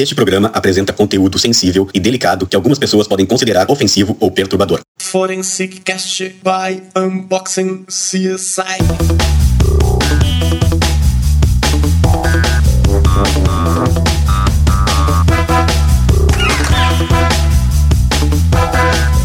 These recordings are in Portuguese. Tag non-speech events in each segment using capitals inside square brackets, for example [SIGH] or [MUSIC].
Este programa apresenta conteúdo sensível e delicado que algumas pessoas podem considerar ofensivo ou perturbador. Forensic Cast by Unboxing CSI.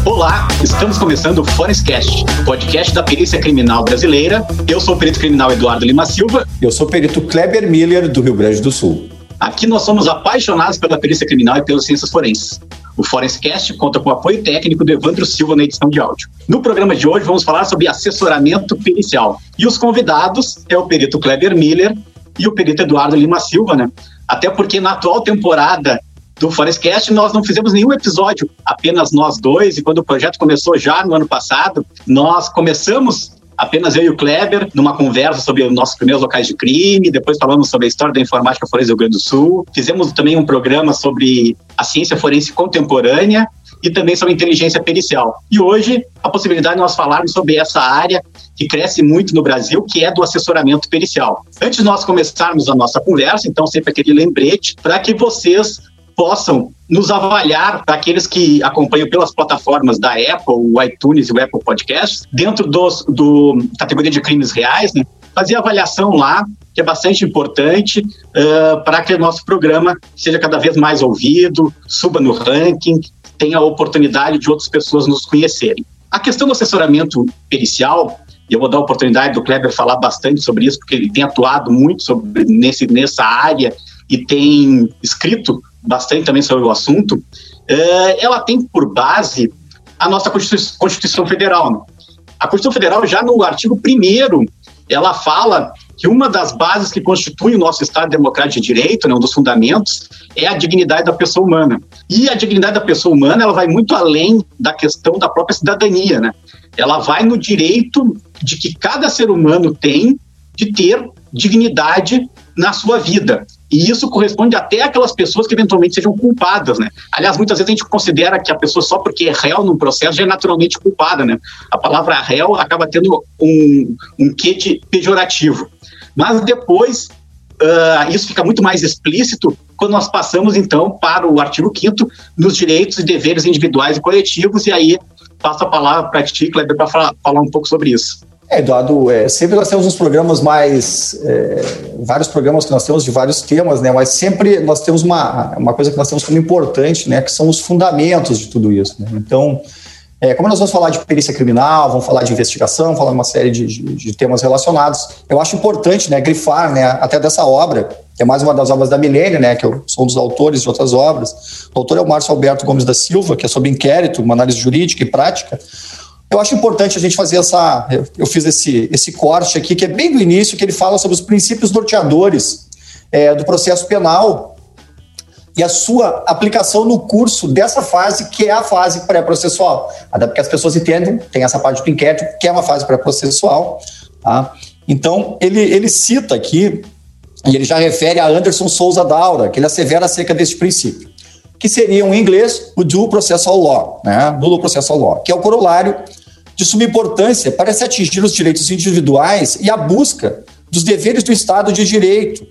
Olá, estamos começando o Forenscast, podcast da perícia criminal brasileira. Eu sou o perito criminal Eduardo Lima Silva. Eu sou o perito Kleber Miller, do Rio Grande do Sul. Aqui nós somos apaixonados pela perícia criminal e pelas ciências forenses. O Forenscast conta com o apoio técnico do Evandro Silva na edição de áudio. No programa de hoje vamos falar sobre assessoramento pericial. E os convidados é o perito Kleber Miller e o perito Eduardo Lima Silva, né? Até porque na atual temporada do Forestcast, nós não fizemos nenhum episódio, apenas nós dois, e quando o projeto começou já no ano passado, nós começamos apenas eu e o Kleber, numa conversa sobre os nossos primeiros locais de crime, depois falamos sobre a história da informática forense do Rio Grande do Sul, fizemos também um programa sobre a ciência forense contemporânea e também sobre inteligência pericial. E hoje, a possibilidade de nós falarmos sobre essa área que cresce muito no Brasil, que é do assessoramento pericial. Antes de nós começarmos a nossa conversa, então sempre aquele lembrete para que vocês possam nos avaliar aqueles que acompanham pelas plataformas da Apple, o iTunes e o Apple Podcasts, dentro dos, do categoria de crimes reais, né? fazer avaliação lá, que é bastante importante uh, para que o nosso programa seja cada vez mais ouvido, suba no ranking, tenha a oportunidade de outras pessoas nos conhecerem. A questão do assessoramento pericial, eu vou dar a oportunidade do Kleber falar bastante sobre isso, porque ele tem atuado muito sobre, nesse, nessa área e tem escrito bastante também sobre o assunto, é, ela tem por base a nossa Constituição, Constituição Federal. Né? A Constituição Federal, já no artigo 1 ela fala que uma das bases que constitui o nosso Estado Democrático de Direito, né, um dos fundamentos, é a dignidade da pessoa humana. E a dignidade da pessoa humana, ela vai muito além da questão da própria cidadania, né? Ela vai no direito de que cada ser humano tem de ter dignidade na sua vida. E isso corresponde até aquelas pessoas que eventualmente sejam culpadas, né? Aliás, muitas vezes a gente considera que a pessoa só porque é réu num processo já é naturalmente culpada, né? A palavra réu acaba tendo um, um quê de pejorativo. Mas depois, uh, isso fica muito mais explícito quando nós passamos, então, para o artigo 5 nos direitos e deveres individuais e coletivos, e aí passo a palavra para ti, Kleber, para falar, falar um pouco sobre isso. É, Eduardo, é, sempre nós temos uns programas mais. É, vários programas que nós temos de vários temas, né? Mas sempre nós temos uma, uma coisa que nós temos como importante, né? Que são os fundamentos de tudo isso. Né? Então, é, como nós vamos falar de perícia criminal, vamos falar de investigação, falar uma série de, de, de, temas relacionados, eu acho importante, né? Grifar, né? Até dessa obra, que é mais uma das obras da Milênio, né? Que eu sou um dos autores de outras obras. O autor é o Márcio Alberto Gomes da Silva, que é sobre inquérito, uma análise jurídica e prática eu acho importante a gente fazer essa. Eu fiz esse, esse corte aqui, que é bem do início, que ele fala sobre os princípios norteadores é, do processo penal e a sua aplicação no curso dessa fase, que é a fase pré-processual. Até porque as pessoas entendem, tem essa parte do inquérito, que é uma fase pré-processual. Tá? Então, ele, ele cita aqui, e ele já refere a Anderson Souza Daura, que ele assevera acerca desse princípio, que seria, em inglês, o Dual Processual Law, né? Dual Processual Law, que é o corolário de suma importância para se atingir os direitos individuais e a busca dos deveres do Estado de Direito,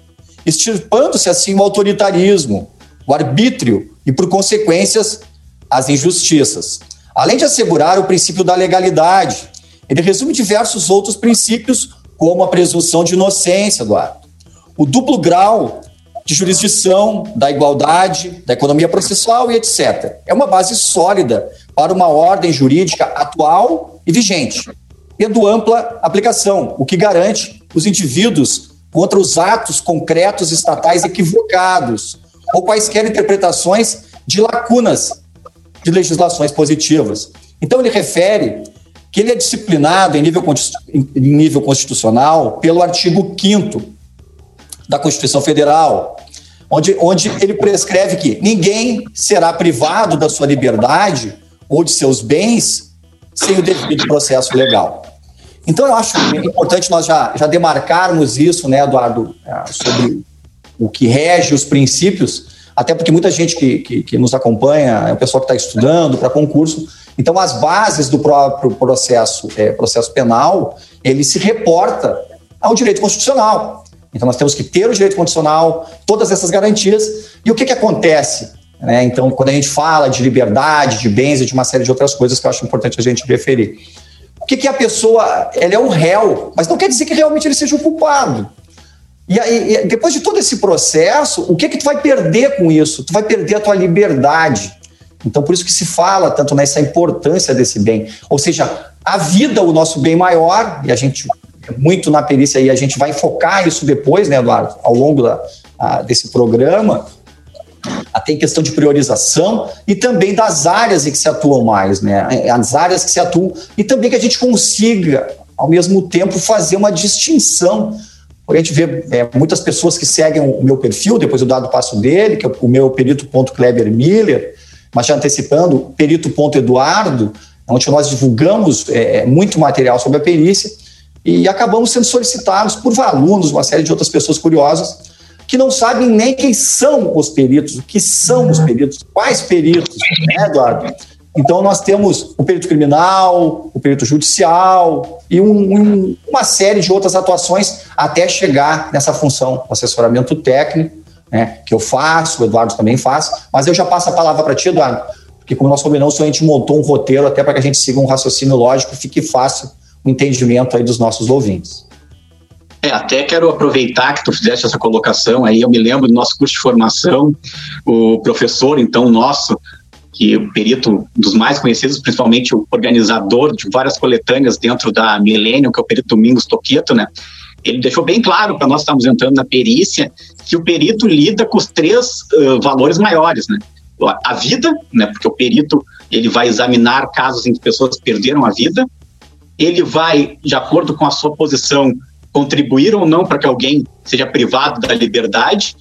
extirpando-se assim o autoritarismo, o arbítrio e, por consequências, as injustiças. Além de assegurar o princípio da legalidade, ele resume diversos outros princípios, como a presunção de inocência, Eduardo, o duplo grau de jurisdição, da igualdade, da economia processual e etc. É uma base sólida para uma ordem jurídica atual e vigente, tendo ampla aplicação, o que garante os indivíduos contra os atos concretos estatais equivocados ou quaisquer interpretações de lacunas de legislações positivas. Então, ele refere que ele é disciplinado em nível, em nível constitucional pelo artigo 5 da Constituição Federal, onde, onde ele prescreve que ninguém será privado da sua liberdade ou de seus bens sem o devido processo legal. Então, eu acho importante nós já, já demarcarmos isso, né, Eduardo, é, sobre o que rege os princípios, até porque muita gente que, que, que nos acompanha é o pessoal que está estudando para concurso. Então, as bases do próprio processo, é, processo penal, ele se reporta ao direito constitucional. Então nós temos que ter o direito condicional, todas essas garantias. E o que, que acontece? Né? Então, quando a gente fala de liberdade, de bens e de uma série de outras coisas que eu acho importante a gente referir. O que, que a pessoa. Ela é um réu, mas não quer dizer que realmente ele seja o culpado. E aí, depois de todo esse processo, o que que tu vai perder com isso? Tu vai perder a tua liberdade. Então, por isso que se fala tanto nessa importância desse bem. Ou seja, a vida, o nosso bem maior, e a gente, muito na perícia aí, a gente vai focar isso depois, né, Eduardo, ao longo da, a, desse programa, até em questão de priorização e também das áreas em que se atuam mais, né? As áreas que se atuam e também que a gente consiga, ao mesmo tempo, fazer uma distinção. A gente vê é, muitas pessoas que seguem o meu perfil, depois eu dado o passo dele, que é o meu perito.kleber Miller, mas já antecipando, perito.eduardo, onde nós divulgamos é, é, muito material sobre a perícia e acabamos sendo solicitados por alunos, uma série de outras pessoas curiosas, que não sabem nem quem são os peritos, o que são os peritos, quais peritos, né, Eduardo? Então, nós temos o perito criminal, o perito judicial e um, um, uma série de outras atuações até chegar nessa função, o assessoramento técnico, né, que eu faço, o Eduardo também faz, mas eu já passo a palavra para ti, Eduardo, porque como nós combinamos, a gente montou um roteiro até para que a gente siga um raciocínio lógico fique fácil entendimento aí dos nossos ouvintes. É, até quero aproveitar que tu fizeste essa colocação aí, eu me lembro do nosso curso de formação, o professor, então, nosso, que o perito dos mais conhecidos, principalmente o organizador de várias coletâneas dentro da Millennium, que é o perito Domingos Toqueto, né? Ele deixou bem claro para nós estamos entrando na perícia que o perito lida com os três uh, valores maiores, né? A vida, né? Porque o perito ele vai examinar casos em que pessoas perderam a vida. Ele vai, de acordo com a sua posição, contribuir ou não para que alguém seja privado da liberdade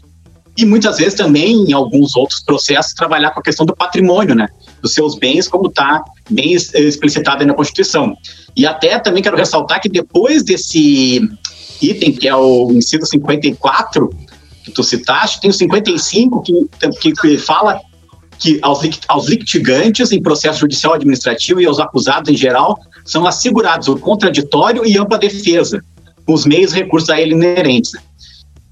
e muitas vezes também, em alguns outros processos, trabalhar com a questão do patrimônio, né? Dos seus bens, como está bem explicitado na Constituição. E até também quero ressaltar que depois desse item, que é o inciso 54, que tu citaste, tem o 55, que, que, que fala que aos, aos litigantes em processo judicial administrativo e aos acusados em geral são assegurados o contraditório e ampla defesa, com os meios e recursos a ele inerentes.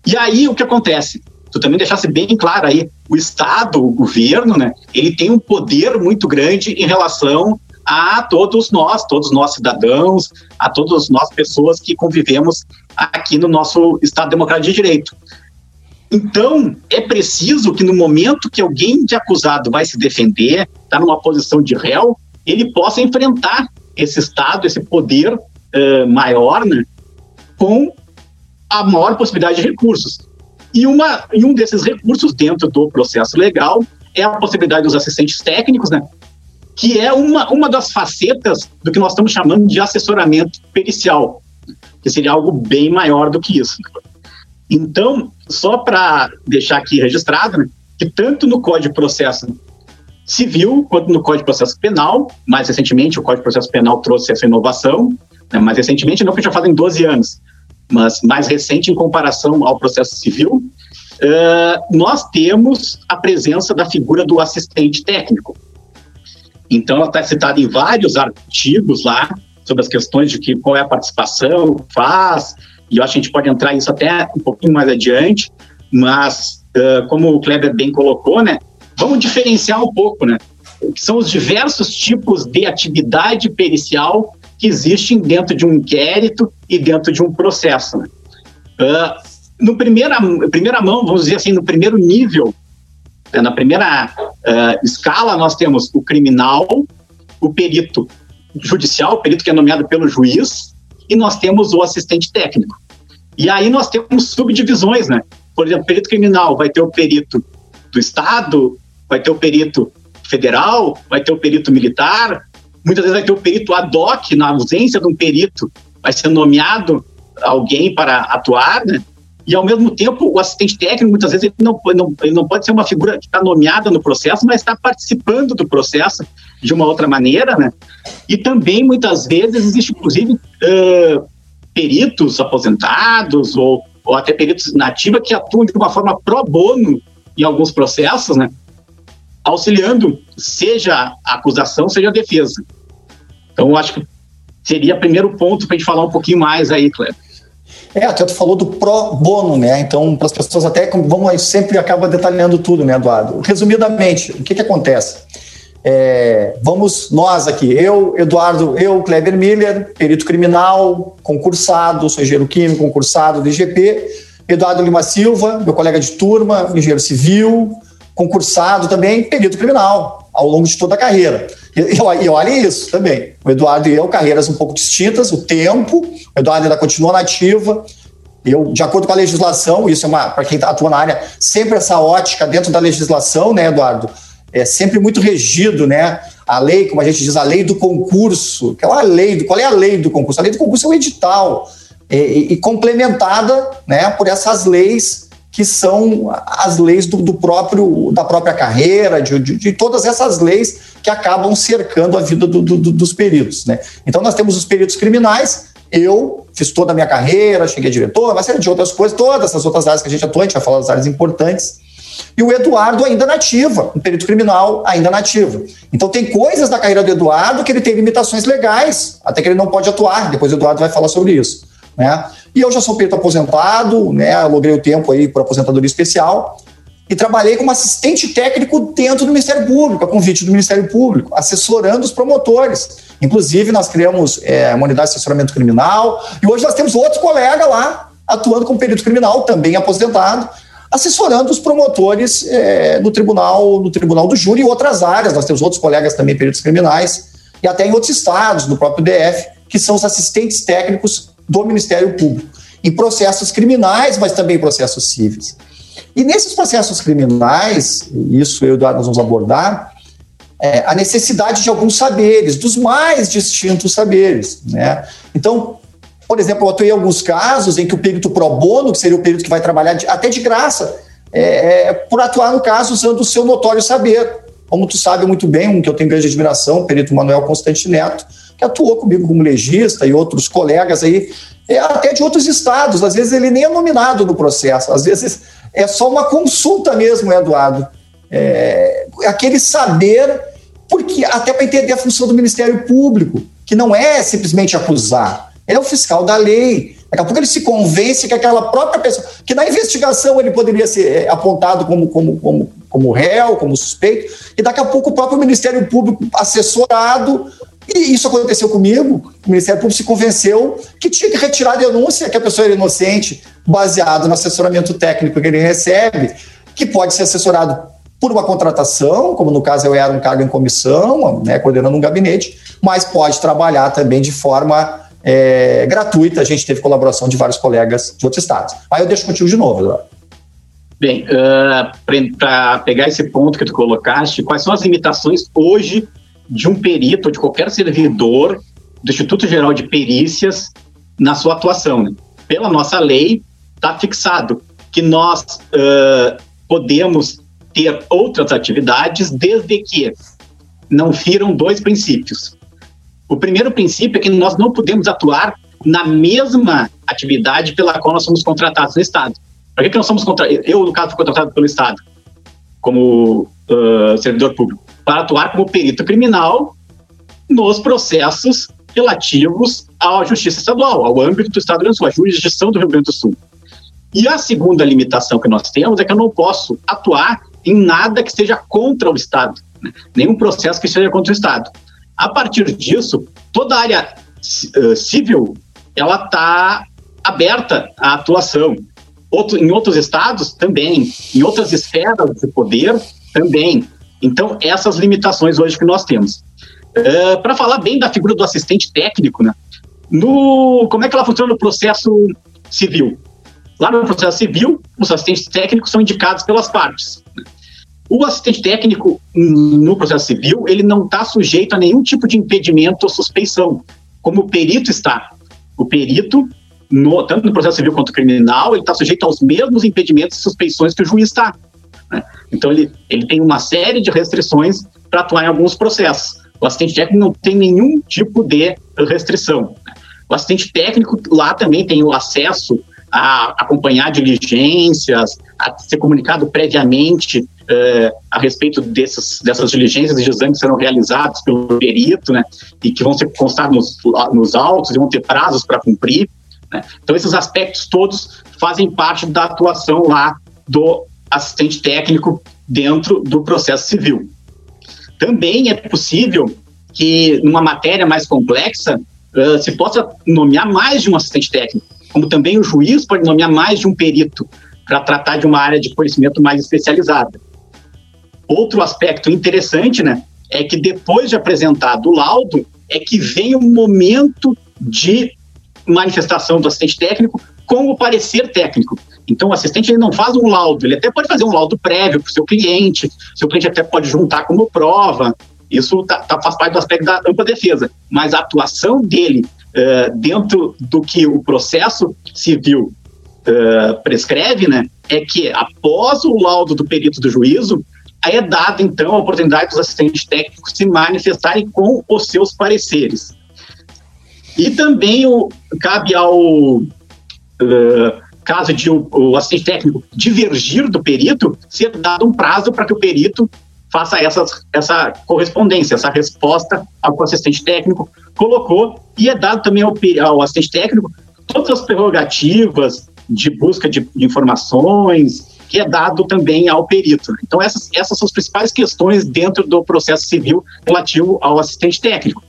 E aí o que acontece? tu também deixasse bem claro aí, o Estado, o governo, né, ele tem um poder muito grande em relação a todos nós, todos nós cidadãos, a todas nós pessoas que convivemos aqui no nosso Estado Democrático de Direito. Então, é preciso que no momento que alguém de acusado vai se defender, está numa posição de réu, ele possa enfrentar esse Estado, esse poder uh, maior, né, com a maior possibilidade de recursos. E, uma, e um desses recursos dentro do processo legal é a possibilidade dos assistentes técnicos, né? que é uma, uma das facetas do que nós estamos chamando de assessoramento pericial, que seria algo bem maior do que isso. Então, só para deixar aqui registrado, né, que tanto no Código de Processo Civil quanto no Código de Processo Penal, mais recentemente o Código de Processo Penal trouxe essa inovação, né, mais recentemente, não que já fazem 12 anos, mas mais recente em comparação ao processo civil, uh, nós temos a presença da figura do assistente técnico. Então, ela está citada em vários artigos lá sobre as questões de que, qual é a participação, faz, e eu acho que a gente pode entrar nisso até um pouquinho mais adiante, mas, uh, como o Kleber bem colocou, né, vamos diferenciar um pouco, né, que são os diversos tipos de atividade pericial que existem dentro de um inquérito e dentro de um processo. Né? Uh, no primeira, primeira mão, vamos dizer assim, no primeiro nível, né, na primeira uh, escala, nós temos o criminal, o perito judicial, o perito que é nomeado pelo juiz, e nós temos o assistente técnico. E aí nós temos subdivisões, né? Por exemplo, perito criminal vai ter o perito do Estado, vai ter o perito federal, vai ter o perito militar, Muitas vezes vai ter o perito ad hoc, na ausência de um perito, vai ser nomeado alguém para atuar, né? E, ao mesmo tempo, o assistente técnico, muitas vezes, ele não, não, ele não pode ser uma figura que está nomeada no processo, mas está participando do processo de uma outra maneira, né? E também, muitas vezes, existe, inclusive, uh, peritos aposentados ou, ou até peritos nativos que atuam de uma forma pro bono em alguns processos, né? Auxiliando, seja a acusação, seja a defesa. Então, acho que seria o primeiro ponto para a gente falar um pouquinho mais aí, Cleber. É, até tu falou do pro bono, né? Então, para as pessoas até, vamos sempre acaba detalhando tudo, né, Eduardo? Resumidamente, o que que acontece? É, vamos nós aqui, eu, Eduardo, eu, Kleber Miller, perito criminal, concursado, sou engenheiro químico, concursado do IGP, Eduardo Lima Silva, meu colega de turma, engenheiro civil, concursado também, perito criminal, ao longo de toda a carreira. E, e, olha isso também. O Eduardo e eu, carreiras um pouco distintas, o tempo, o Eduardo ainda continua nativa. Eu, de acordo com a legislação, isso é uma, para quem atua na área, sempre essa ótica dentro da legislação, né, Eduardo? É sempre muito regido, né? A lei, como a gente diz, a lei do concurso. Aquela lei, do, qual é a lei do concurso? A lei do concurso é o edital. E, e, complementada né, por essas leis que são as leis do, do próprio da própria carreira, de, de, de, todas essas leis que acabam cercando a vida do, do, dos peritos. Né? Então nós temos os peritos criminais, eu fiz toda a minha carreira, cheguei a diretor, uma série de outras coisas, todas essas outras áreas que a gente atua, a gente vai falar das áreas importantes. E o Eduardo ainda nativa, um perito criminal ainda nativo. Então tem coisas da carreira do Eduardo que ele tem limitações legais, até que ele não pode atuar. Depois o Eduardo vai falar sobre isso. Né? E eu já sou perito aposentado, né? Logrei o tempo aí por aposentadoria especial e trabalhei como assistente técnico dentro do Ministério Público, a convite do Ministério Público, assessorando os promotores. Inclusive, nós criamos é, uma unidade de assessoramento criminal e hoje nós temos outros colegas lá atuando como perito criminal, também aposentado, assessorando os promotores é, no tribunal, no tribunal do júri e outras áreas. Nós temos outros colegas também peritos criminais e até em outros estados, no próprio DF, que são os assistentes técnicos do Ministério Público, em processos criminais, mas também processos cíveis. E nesses processos criminais, isso eu e Eduardo nós vamos abordar, é, a necessidade de alguns saberes, dos mais distintos saberes. Né? Então, por exemplo, eu atuei em alguns casos em que o perito pro bono, que seria o perito que vai trabalhar de, até de graça, é, é, por atuar no caso usando o seu notório saber. Como tu sabe muito bem, um que eu tenho grande admiração, o perito Manuel Constante Neto, que atuou comigo como legista e outros colegas aí, é, até de outros estados. Às vezes ele nem é nominado no processo, às vezes é só uma consulta mesmo, Eduardo. É, aquele saber, porque até para entender a função do Ministério Público, que não é simplesmente acusar, é o fiscal da lei. Daqui a pouco ele se convence que aquela própria pessoa, que na investigação ele poderia ser é, apontado como, como, como, como réu, como suspeito, e daqui a pouco o próprio Ministério Público, assessorado e isso aconteceu comigo. O Ministério Público se convenceu que tinha que retirar a denúncia que a pessoa era inocente, baseado no assessoramento técnico que ele recebe, que pode ser assessorado por uma contratação, como no caso eu era um cargo em comissão, né, coordenando um gabinete, mas pode trabalhar também de forma é, gratuita. A gente teve colaboração de vários colegas de outros estados. Aí eu deixo contigo de novo, Eduardo. Bem, uh, para pegar esse ponto que tu colocaste, quais são as limitações hoje de um perito ou de qualquer servidor do Instituto Geral de Perícias na sua atuação. Né? Pela nossa lei, está fixado que nós uh, podemos ter outras atividades desde que não firam dois princípios. O primeiro princípio é que nós não podemos atuar na mesma atividade pela qual nós somos contratados no Estado. Por que, que nós somos contratados? Eu, no caso, fui contratado pelo Estado como uh, servidor público para atuar como perito criminal nos processos relativos à justiça estadual, ao âmbito do Estado do Rio Grande do Sul, à jurisdição do Rio Grande do Sul. E a segunda limitação que nós temos é que eu não posso atuar em nada que seja contra o Estado, né? nenhum processo que seja contra o Estado. A partir disso, toda a área uh, civil ela está aberta à atuação. Outro, em outros estados também, em outras esferas de poder também. Então, essas limitações hoje que nós temos. Uh, é, Para falar bem da figura do assistente técnico, né? No, como é que ela funciona no processo civil? Lá no processo civil, os assistentes técnicos são indicados pelas partes. O assistente técnico no processo civil, ele não está sujeito a nenhum tipo de impedimento ou suspeição, como o perito está. O perito, no, tanto no processo civil quanto criminal, ele está sujeito aos mesmos impedimentos e suspeições que o juiz está. Né? Então, ele, ele tem uma série de restrições para atuar em alguns processos. O assistente técnico não tem nenhum tipo de restrição. O assistente técnico lá também tem o acesso a acompanhar diligências, a ser comunicado previamente uh, a respeito desses, dessas diligências e exames que serão realizados pelo perito, né, e que vão ser constar nos, nos autos e vão ter prazos para cumprir. Né? Então, esses aspectos todos fazem parte da atuação lá do assistente técnico dentro do processo civil. Também é possível que, numa matéria mais complexa, uh, se possa nomear mais de um assistente técnico, como também o juiz pode nomear mais de um perito para tratar de uma área de conhecimento mais especializada. Outro aspecto interessante, né, é que depois de apresentado o laudo, é que vem o momento de manifestação do assistente técnico com o parecer técnico. Então, o assistente ele não faz um laudo, ele até pode fazer um laudo prévio para o seu cliente, seu cliente até pode juntar como prova, isso tá, tá, faz parte do aspecto da ampla defesa. Mas a atuação dele uh, dentro do que o processo civil uh, prescreve, né, é que após o laudo do perito do juízo, é dada então a oportunidade dos assistentes técnicos se manifestarem com os seus pareceres. E também o, cabe ao uh, caso de o, o, assistente técnico divergir do perito, ser dado um prazo para que o perito faça essa, essa correspondência, essa resposta ao que o assistente técnico colocou, e é dado também ao, ao assistente técnico todas as prerrogativas de busca de, de informações, que é dado também ao perito. Então, essas, essas são as principais questões dentro do processo civil relativo ao assistente técnico.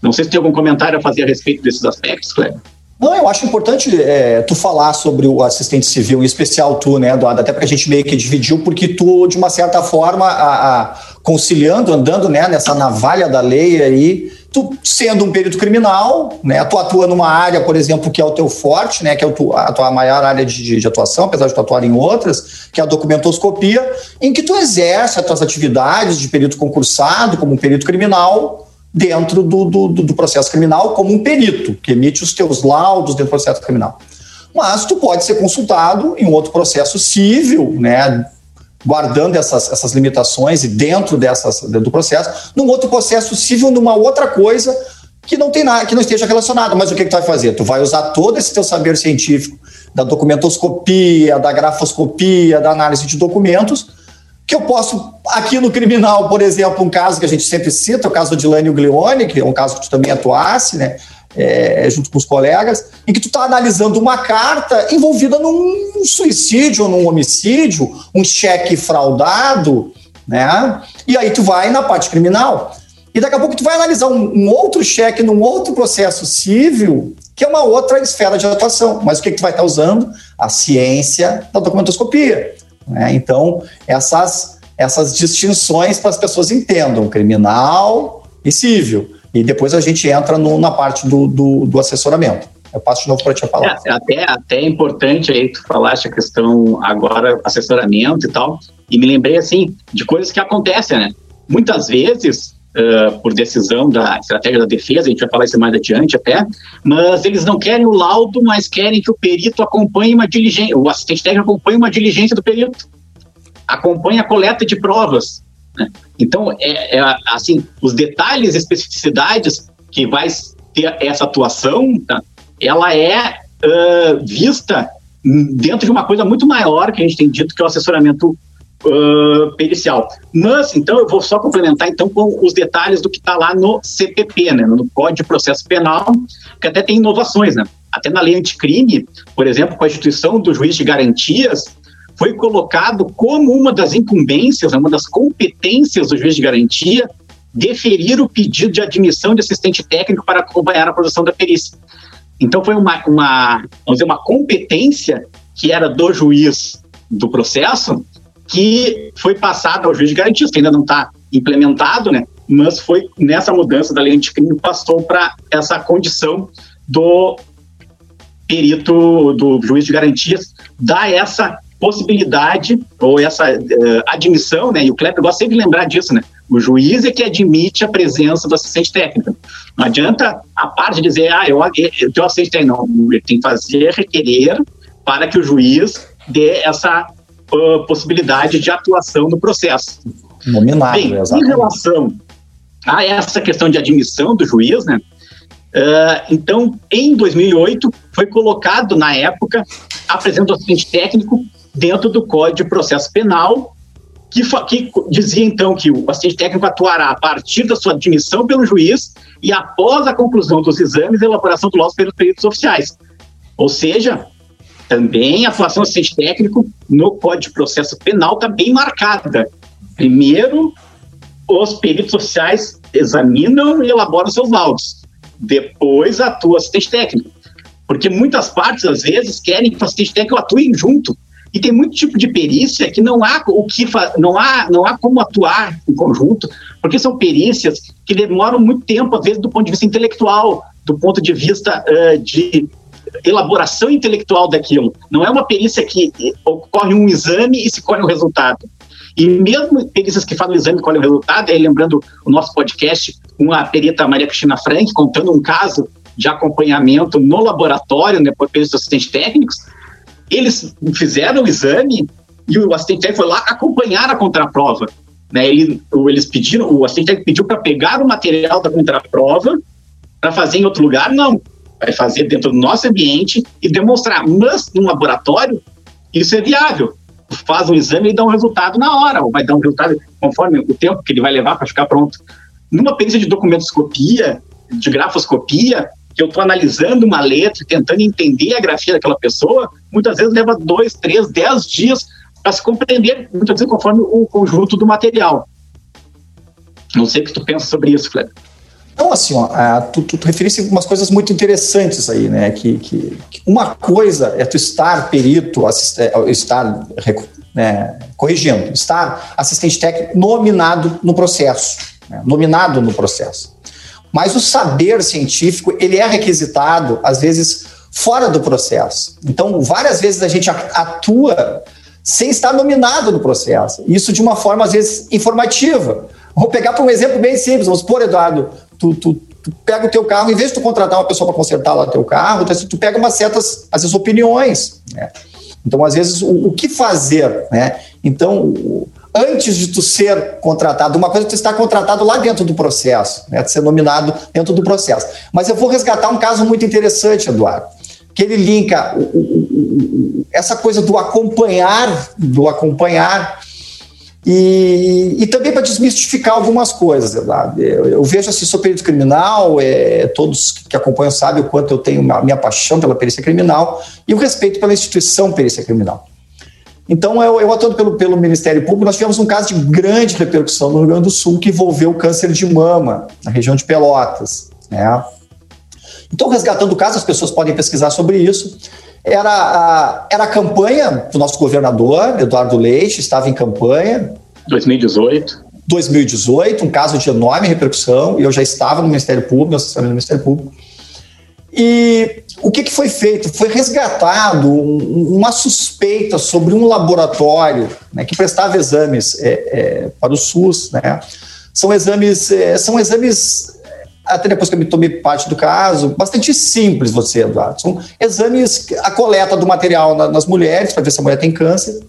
Não sei se tem algum comentário a fazer a respeito desses aspectos, Cleber. Não, eu acho importante é, tu falar sobre o assistente civil, em especial tu, né, Eduardo? Até porque a gente meio que dividiu, porque tu, de uma certa forma, a, a, conciliando, andando né, nessa navalha da lei aí, tu sendo um perito criminal, né, tu atua numa área, por exemplo, que é o teu forte, né, que é a tua maior área de, de atuação, apesar de tu atuar em outras, que é a documentoscopia, em que tu exerce as tuas atividades de perito concursado como um perito criminal dentro do, do, do processo criminal como um perito, que emite os teus laudos dentro do processo criminal. Mas tu pode ser consultado em um outro processo civil, né, guardando essas, essas limitações e dentro dessas do processo, num outro processo civil, numa outra coisa que não tem nada, que não esteja relacionada. Mas o que, que tu vai fazer? Tu vai usar todo esse teu saber científico da documentoscopia, da grafoscopia, da análise de documentos, que eu posso, aqui no criminal, por exemplo, um caso que a gente sempre cita, o caso de Lânio Glione, que é um caso que tu também atuasse, né? é, junto com os colegas, em que tu está analisando uma carta envolvida num suicídio, num homicídio, um cheque fraudado, né? E aí tu vai na parte criminal. E daqui a pouco tu vai analisar um, um outro cheque num outro processo civil, que é uma outra esfera de atuação. Mas o que, que tu vai estar tá usando? A ciência da documentoscopia. Né? Então, essas, essas distinções para as pessoas entendam, criminal e civil. E depois a gente entra no, na parte do, do, do, assessoramento. Eu passo de novo para ti a palavra. É, até, até é importante aí, tu falaste a questão agora, assessoramento e tal, e me lembrei, assim, de coisas que acontecem, né? Muitas vezes, uh, por decisão da estratégia da defesa, a gente vai falar isso mais adiante até, mas eles não querem o laudo, mas querem que o perito acompanhe uma diligência, o assistente técnico acompanhe uma diligência do perito, acompanhe a coleta de provas, né? Então, é, é, assim, os detalhes, especificidades que vai ter essa atuação, tá? ela é uh, vista dentro de uma coisa muito maior que a gente tem dito, que é o assessoramento uh, pericial. Mas, então, eu vou só complementar então com os detalhes do que está lá no CPP, né, no Código de Processo Penal, que até tem inovações, né? Até na lei anticrime, por exemplo, com a instituição do juiz de garantias, foi colocado como uma das incumbências, uma das competências do juiz de garantia, deferir o pedido de admissão de assistente técnico para acompanhar a produção da perícia. Então foi uma, uma, vamos dizer, uma competência que era do juiz do processo que foi passada ao juiz de garantias, que ainda não está implementado, né? Mas foi nessa mudança da lei anticrime passou para essa condição do perito, do juiz de garantias, dar essa possibilidade ou essa uh, admissão, né? E o Kleber gosta sempre de lembrar disso, né? O juiz é que admite a presença do assistente técnico. Não adianta a parte dizer, ah, eu, eu tenho assistente técnico. Não, ele tem que fazer, requerer para que o juiz dê essa uh, possibilidade de atuação no processo. Nominado, Bem, exatamente. em relação a essa questão de admissão do juiz, né? Uh, então, em 2008, foi colocado, na época, a presença do assistente técnico dentro do Código de Processo Penal, que, que, dizia então que o assistente técnico atuará a partir da sua admissão pelo juiz e após a conclusão dos exames e elaboração do laudo pelos peritos oficiais. Ou seja, também a atuação assistente técnico no Código de Processo Penal está bem marcada. Primeiro, os peritos sociais examinam e elaboram seus laudos. Depois atua o assistente técnico. Porque muitas partes, às vezes, querem que o assistente técnico atue junto. E tem muito tipo de perícia que não há o que não há, não há como atuar em conjunto, porque são perícias que demoram muito tempo, às vezes, do ponto de vista intelectual, do ponto de vista uh, de elaboração intelectual daquilo. Não é uma perícia que ocorre um exame e se colhe o um resultado. E mesmo perícias que fazem o exame e colhem o resultado, aí lembrando o nosso podcast com a perita Maria Cristina Frank, contando um caso de acompanhamento no laboratório, né, por perícias assistentes técnicos, eles fizeram o exame e o assistente técnico foi lá acompanhar a contraprova. Né? Ele, eles pediram, o assistente técnico pediu para pegar o material da contraprova para fazer em outro lugar, não. Vai fazer dentro do nosso ambiente e demonstrar. Mas no laboratório, isso é viável. Faz um exame e dá um resultado na hora, ou vai dar um resultado conforme o tempo que ele vai levar para ficar pronto. Numa perícia de documentoscopia, de grafoscopia, que eu estou analisando uma letra, tentando entender a grafia daquela pessoa, muitas vezes leva dois, três, dez dias para se compreender, muitas vezes conforme o conjunto do material. Não sei o que tu pensa sobre isso, Kleber. Então, assim, ó, tu, tu, tu referiste umas coisas muito interessantes aí, né? Que, que, que uma coisa é tu estar perito, é, estar né, corrigindo, estar assistente técnico nominado no processo, né, nominado no processo. Mas o saber científico, ele é requisitado, às vezes, fora do processo. Então, várias vezes a gente atua sem estar nominado no processo. Isso de uma forma, às vezes, informativa. Vou pegar para um exemplo bem simples. Vamos supor, Eduardo, tu, tu, tu, pega o teu carro, em vez de tu contratar uma pessoa para consertar lá teu carro, tu, tu pega umas certas, às vezes, opiniões. Né? Então, às vezes, o, o que fazer? Né? Então, antes de tu ser contratado, uma coisa é tu estar contratado lá dentro do processo, né, de ser nominado dentro do processo. Mas eu vou resgatar um caso muito interessante, Eduardo, que ele linka o, o, essa coisa do acompanhar, do acompanhar, e, e também para desmistificar algumas coisas. Eu, eu vejo assim, sou perito criminal, é, todos que acompanham sabem o quanto eu tenho a minha paixão pela perícia criminal e o respeito pela instituição perícia criminal. Então, eu, eu atuando pelo, pelo Ministério Público, nós tivemos um caso de grande repercussão no Rio Grande do Sul que envolveu câncer de mama na região de Pelotas. Né? Então, resgatando o caso, as pessoas podem pesquisar sobre isso. Era a, era a campanha do nosso governador, Eduardo Leite, estava em campanha. 2018. 2018, um caso de enorme repercussão, e eu já estava no Ministério Público, assessoria no Ministério Público. E o que, que foi feito? Foi resgatado um, uma suspeita sobre um laboratório né, que prestava exames é, é, para o SUS. Né? São exames, é, são exames, até depois que eu me tomei parte do caso, bastante simples, você, Eduardo. São exames, a coleta do material na, nas mulheres, para ver se a mulher tem câncer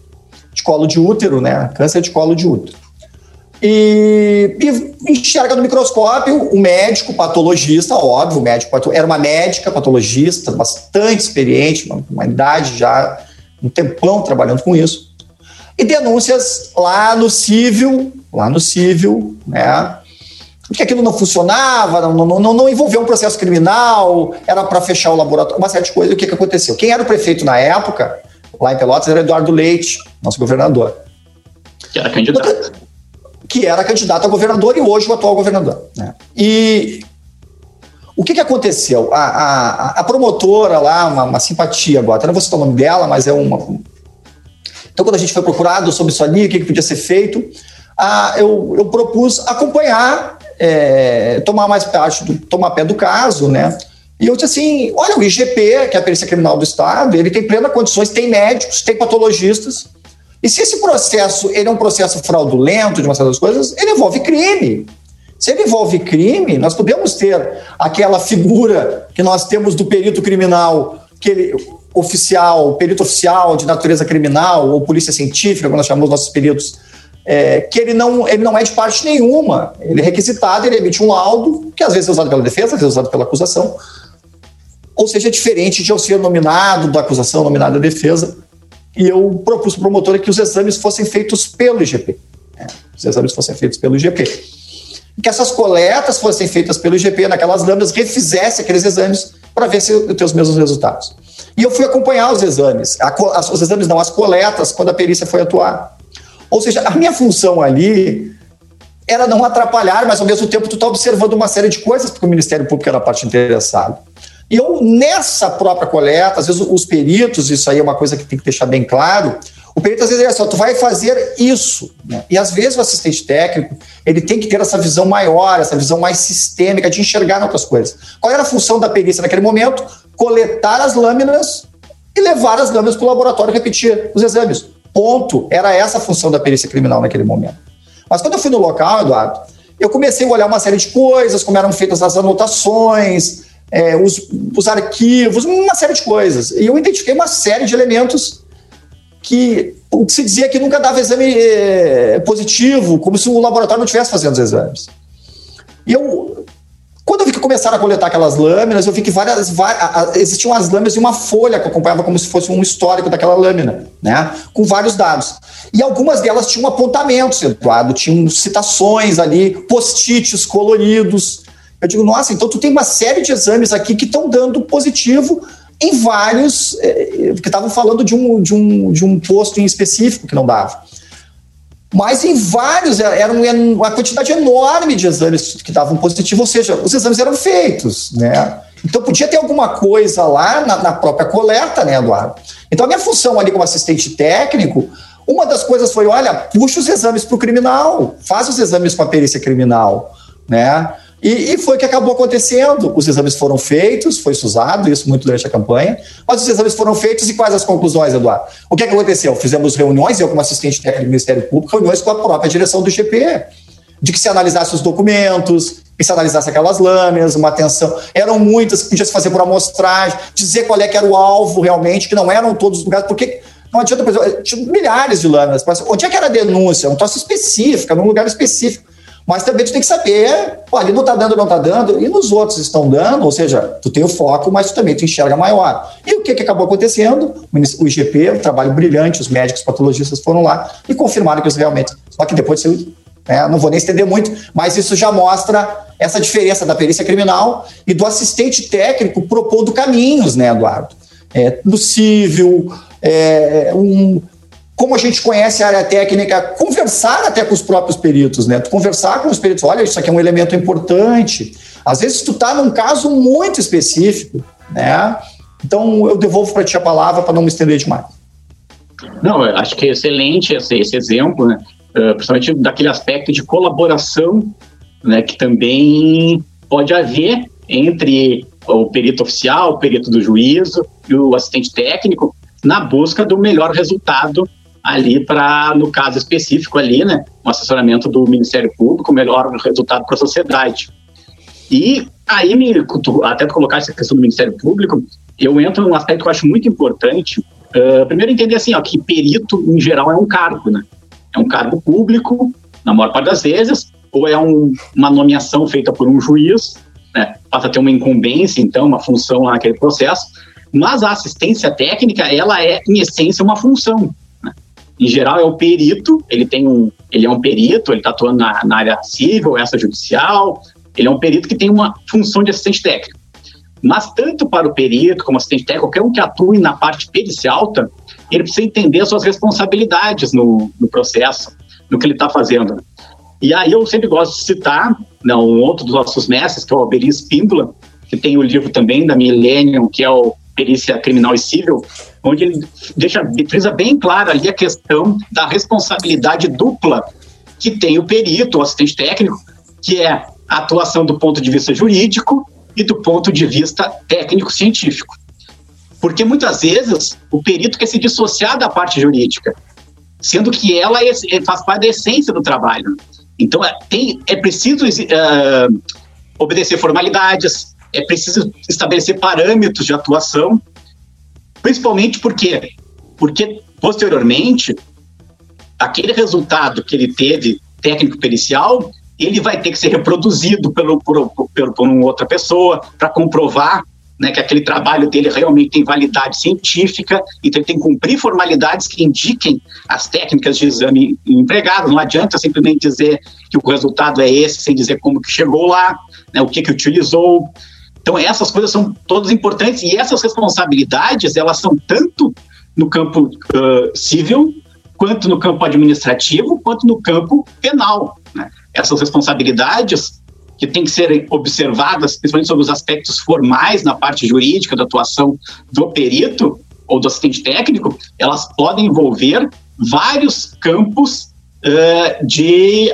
de colo de útero, né? Câncer de colo de útero e, e enxerga no microscópio o médico patologista, óbvio, o médico era uma médica patologista, bastante experiente, uma, uma idade já, um tempão trabalhando com isso, e denúncias lá no civil, lá no civil, né? Que aquilo não funcionava, não, não, não, não envolveu um processo criminal, era para fechar o laboratório, uma série de coisas. O que, que aconteceu? Quem era o prefeito na época, lá em Pelotas, era Eduardo Leite, nosso governador. Que era candidato que era candidato a governador e hoje o atual governador. Né? E o que, que aconteceu? A, a, a promotora lá, uma, uma, simpatia agora, eu não vou citar o nome dela, mas é uma. Então, quando a gente foi procurado sobre isso ali, o que, que podia ser feito, a, eu, eu propus acompanhar, é, tomar mais parte, do, tomar pé do caso, né? E eu disse assim: olha, o IGP, que é a Perícia Criminal do Estado, ele tem plenas condições, tem médicos, tem patologistas, e se esse processo ele é um processo fraudulento de uma das coisas, ele envolve crime. Se ele envolve crime, nós podemos ter aquela figura que nós temos do perito criminal, que ele, oficial, perito oficial de natureza criminal, ou polícia científica, como nós chamamos nossos peritos, é, que ele não, ele não é de parte nenhuma. Ele é requisitado, ele emite um laudo, que às vezes é usado pela defesa, às vezes é usado pela acusação, ou seja, é diferente de eu ser nominado da acusação, nominado da defesa, e eu propus para o promotor que os exames fossem feitos pelo IGP. Né? Os exames fossem feitos pelo IGP. Que essas coletas fossem feitas pelo IGP naquelas lâminas, refizesse aqueles exames para ver se eu tenho os mesmos resultados. E eu fui acompanhar os exames, a, os exames não, as coletas, quando a perícia foi atuar. Ou seja, a minha função ali era não atrapalhar, mas ao mesmo tempo tu está observando uma série de coisas, porque o Ministério Público era a parte interessada. E eu, nessa própria coleta, às vezes os peritos, isso aí é uma coisa que tem que deixar bem claro, o perito às vezes é assim, tu vai fazer isso. Né? E às vezes o assistente técnico, ele tem que ter essa visão maior, essa visão mais sistêmica de enxergar outras coisas. Qual era a função da perícia naquele momento? Coletar as lâminas e levar as lâminas para o laboratório e repetir os exames. Ponto. Era essa a função da perícia criminal naquele momento. Mas quando eu fui no local, Eduardo, eu comecei a olhar uma série de coisas, como eram feitas as anotações, é, os, os arquivos, uma série de coisas. E eu identifiquei uma série de elementos que o que se dizia que nunca dava exame é, positivo, como se o laboratório não estivesse fazendo os exames. E eu, quando eu vi que começaram a coletar aquelas lâminas, eu vi que várias, várias existiam as lâminas e uma folha que acompanhava como se fosse um histórico daquela lâmina, né? Com vários dados. E algumas delas tinham apontamentos, Eduardo, tinham citações ali, post-its coloridos. Eu digo, nossa, então tu tem uma série de exames aqui que estão dando positivo em vários, eh, que estavam falando de um, de, um, de um posto em específico que não dava. Mas em vários, era uma quantidade enorme de exames que davam positivo, ou seja, os exames eram feitos, né? Então podia ter alguma coisa lá na, na própria coleta, né, Eduardo? Então a minha função ali como assistente técnico, uma das coisas foi, olha, puxa os exames para o criminal, faz os exames com a perícia criminal, né? E, e, foi o que acabou acontecendo. Os exames foram feitos, foi usado isso muito durante a campanha, mas os exames foram feitos e quais as conclusões, Eduardo? O que, é que aconteceu? Fizemos reuniões, eu como assistente técnico do Ministério Público, reuniões com a própria direção do IGP, de que se analisasse os documentos, que se analisasse aquelas lâminas, uma atenção. Eram muitas, podia se fazer por amostragem, dizer qual é que era o alvo realmente, que não eram todos os lugares, porque não adianta, tinha milhares de lâminas, onde é que era a denúncia? Um troço específico, num lugar específico. Mas também tu tem que saber, pô, ali não está dando, não está dando, e nos outros estão dando, ou seja, tu tem o foco, mas tu também tu enxerga maior. E o que, que acabou acontecendo? O IGP, um trabalho brilhante, os médicos patologistas foram lá e confirmaram que isso realmente. Só que depois né, não vou nem estender muito, mas isso já mostra essa diferença da perícia criminal e do assistente técnico propondo caminhos, né, Eduardo? É, no civil, é, um, como a gente conhece a área técnica, conversar até com os próprios peritos, né? Tu conversar com os peritos, olha, isso aqui é um elemento importante. Às vezes tu está num caso muito específico, né? Então eu devolvo para ti a palavra para não me estender demais. Não, eu acho que é excelente esse, esse exemplo, né? Uh, principalmente daquele aspecto de colaboração, né? Que também pode haver entre o perito oficial, o perito do juízo e o assistente técnico na busca do melhor resultado ali para, no caso específico ali, né, um assessoramento do Ministério Público, melhor resultado para a sociedade. E aí, me, até colocar essa questão do Ministério Público, eu entro num aspecto que eu acho muito importante. Uh, primeiro, entender assim, ó, que perito, em geral, é um cargo, né? É um cargo público, na maior parte das vezes, ou é um, uma nomeação feita por um juiz, né? Passa a ter uma incumbência, então, uma função naquele processo. Mas a assistência técnica, ela é, em essência, uma função em geral é o perito, ele tem um, ele é um perito, ele está atuando na, na área civil, essa judicial, ele é um perito que tem uma função de assistente técnico. Mas tanto para o perito como assistente técnico, qualquer um que atue na parte pericial, ele precisa entender as suas responsabilidades no, no processo, no que ele está fazendo. E aí eu sempre gosto de citar né, um outro dos nossos mestres, que é o Alberi Espíndola, que tem o livro também da Millennium, que é o Perícia Criminal e Civil, onde ele deixa, frisa bem clara ali a questão da responsabilidade dupla que tem o perito, o assistente técnico, que é a atuação do ponto de vista jurídico e do ponto de vista técnico-científico. Porque muitas vezes o perito quer se dissociar da parte jurídica, sendo que ela é, é faz parte da essência do trabalho. Então, é, tem, é preciso uh, obedecer formalidades, é preciso estabelecer parâmetros de atuação Principalmente porque, porque posteriormente, aquele resultado que ele teve técnico-pericial, ele vai ter que ser reproduzido pelo, por, por, por outra pessoa para comprovar né, que aquele trabalho dele realmente tem validade científica, então ele tem que cumprir formalidades que indiquem as técnicas de exame empregado. Não adianta simplesmente dizer que o resultado é esse, sem dizer como que chegou lá, né, o que que utilizou. Então essas coisas são todas importantes e essas responsabilidades elas são tanto no campo uh, civil quanto no campo administrativo quanto no campo penal. Né? Essas responsabilidades que têm que ser observadas, principalmente sobre os aspectos formais na parte jurídica da atuação do perito ou do assistente técnico, elas podem envolver vários campos uh, de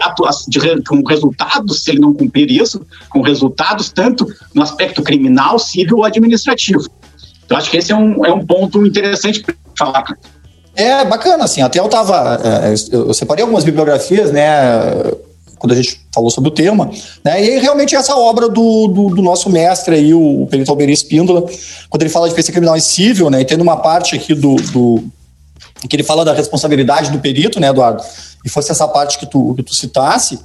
de, com resultados, se ele não cumprir isso, com resultados tanto no aspecto criminal, civil ou administrativo. Então, acho que esse é um, é um ponto interessante para falar. É bacana, assim. Até eu estava. É, eu separei algumas bibliografias, né? Quando a gente falou sobre o tema, né? E realmente essa obra do, do, do nosso mestre aí, o perito Alberir Espíndola, quando ele fala de perícia criminal e civil, né? E tendo uma parte aqui do, do que ele fala da responsabilidade do perito, né, Eduardo? E fosse essa parte que tu, que tu citasse.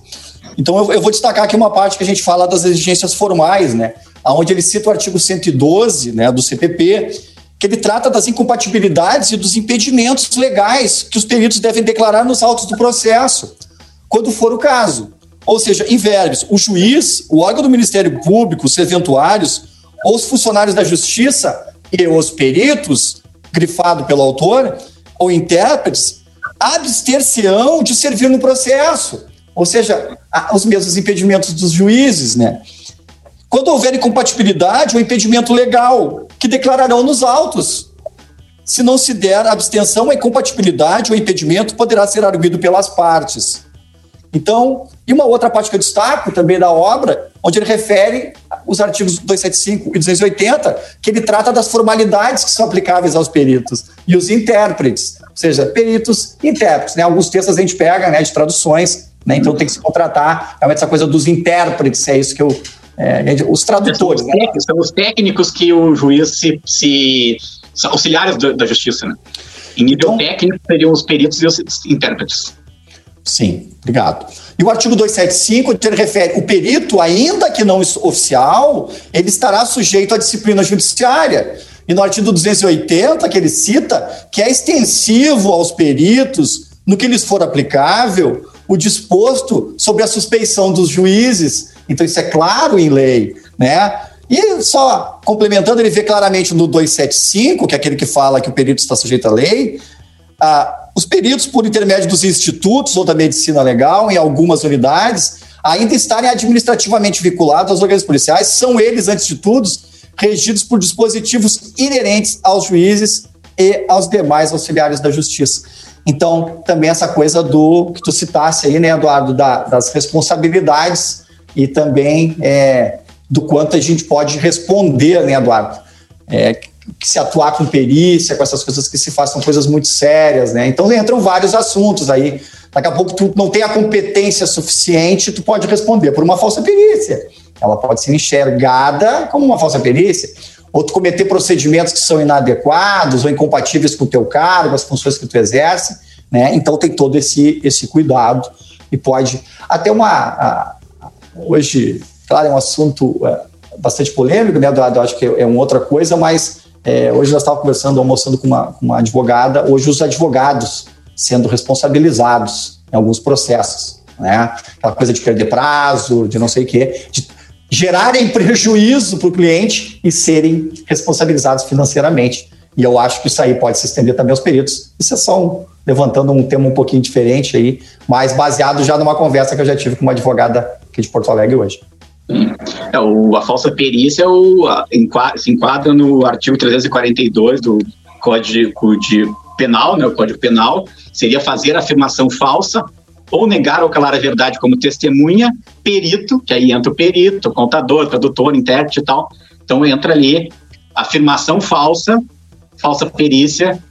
Então eu, eu vou destacar aqui uma parte que a gente fala das exigências formais, né? Onde ele cita o artigo 112 né, do CPP, que ele trata das incompatibilidades e dos impedimentos legais que os peritos devem declarar nos autos do processo, quando for o caso. Ou seja, em verbos, o juiz, o órgão do Ministério Público, os serventuários, ou os funcionários da Justiça e os peritos, grifado pelo autor, ou intérpretes, abster-se-ão de servir no processo. Ou seja, os mesmos impedimentos dos juízes, né? Quando houver incompatibilidade ou impedimento legal, que declararão nos autos. Se não se der abstenção, a incompatibilidade ou impedimento poderá ser arguido pelas partes. Então, e uma outra parte que eu destaco também da obra, onde ele refere os artigos 275 e 280, que ele trata das formalidades que são aplicáveis aos peritos e os intérpretes, ou seja, peritos e intérpretes. Né? Alguns textos a gente pega né, de traduções, né? então tem que se contratar realmente essa coisa dos intérpretes, é isso que eu. É, os tradutores. São os, né? são os técnicos que o juiz se. se auxiliares da, da justiça, né? Em nível então, técnico, seriam os peritos e os intérpretes. Sim, obrigado. E o artigo 275, ele refere o perito, ainda que não oficial, ele estará sujeito à disciplina judiciária. E no artigo 280, que ele cita, que é extensivo aos peritos, no que lhes for aplicável, o disposto sobre a suspeição dos juízes. Então, isso é claro em lei, né? E só complementando, ele vê claramente no 275, que é aquele que fala que o perito está sujeito à lei, ah, os peritos, por intermédio dos institutos ou da medicina legal, em algumas unidades, ainda estarem administrativamente vinculados aos organismos policiais, são eles, antes de tudo, regidos por dispositivos inerentes aos juízes e aos demais auxiliares da justiça. Então, também essa coisa do que tu citasse aí, né, Eduardo, da, das responsabilidades e também é, do quanto a gente pode responder, né, Eduardo? É, que se atuar com perícia, com essas coisas que se façam coisas muito sérias, né? Então entram vários assuntos aí. Daqui a pouco tu não tem a competência suficiente, tu pode responder por uma falsa perícia. Ela pode ser enxergada como uma falsa perícia. Ou tu cometer procedimentos que são inadequados ou incompatíveis com o teu cargo, as funções que tu exerce, né? Então tem todo esse, esse cuidado e pode até uma a, hoje, claro, é um assunto é, bastante polêmico, né? Eu acho que é uma outra coisa, mas é, hoje nós estávamos conversando, almoçando com uma, com uma advogada. Hoje os advogados sendo responsabilizados em alguns processos, né? Aquela coisa de perder prazo, de não sei o quê, de gerarem prejuízo para o cliente e serem responsabilizados financeiramente. E eu acho que isso aí pode se estender também aos peritos. Isso é só um, levantando um tema um pouquinho diferente aí, mas baseado já numa conversa que eu já tive com uma advogada aqui de Porto Alegre hoje. É, o, a falsa perícia é o, a, enquadra, se enquadra no artigo 342 do Código de Penal, né, o Código Penal, seria fazer afirmação falsa ou negar ou calar a verdade como testemunha, perito, que aí entra o perito, contador, tradutor, intérprete e tal. Então entra ali afirmação falsa, falsa perícia,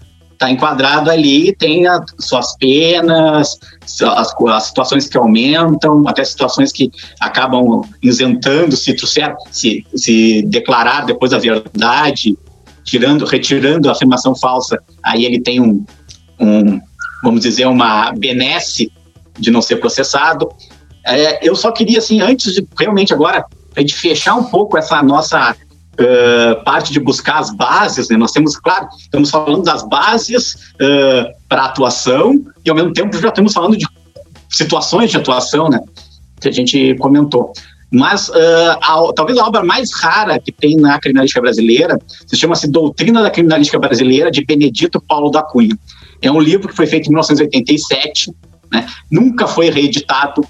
está enquadrado ali, tem as suas penas, as, as, situações que aumentam, até situações que acabam isentando se trouxer, se, se declarar depois a verdade, tirando, retirando a afirmação falsa, aí ele tem um, um vamos dizer, uma benesse de não ser processado. É, eu só queria, assim, antes de realmente agora, a gente fechar um pouco essa nossa uh, parte de buscar as bases, né? Nós temos, claro, estamos falando das bases uh, para atuação e ao mesmo tempo já estamos falando de situações de atuação, né? Que a gente comentou. Mas uh, a, talvez a obra mais rara que tem na criminalística brasileira se chama-se Doutrina da Criminalística Brasileira, de Benedito Paulo da Cunha. É um livro que foi feito em 1987, né? nunca foi reeditado,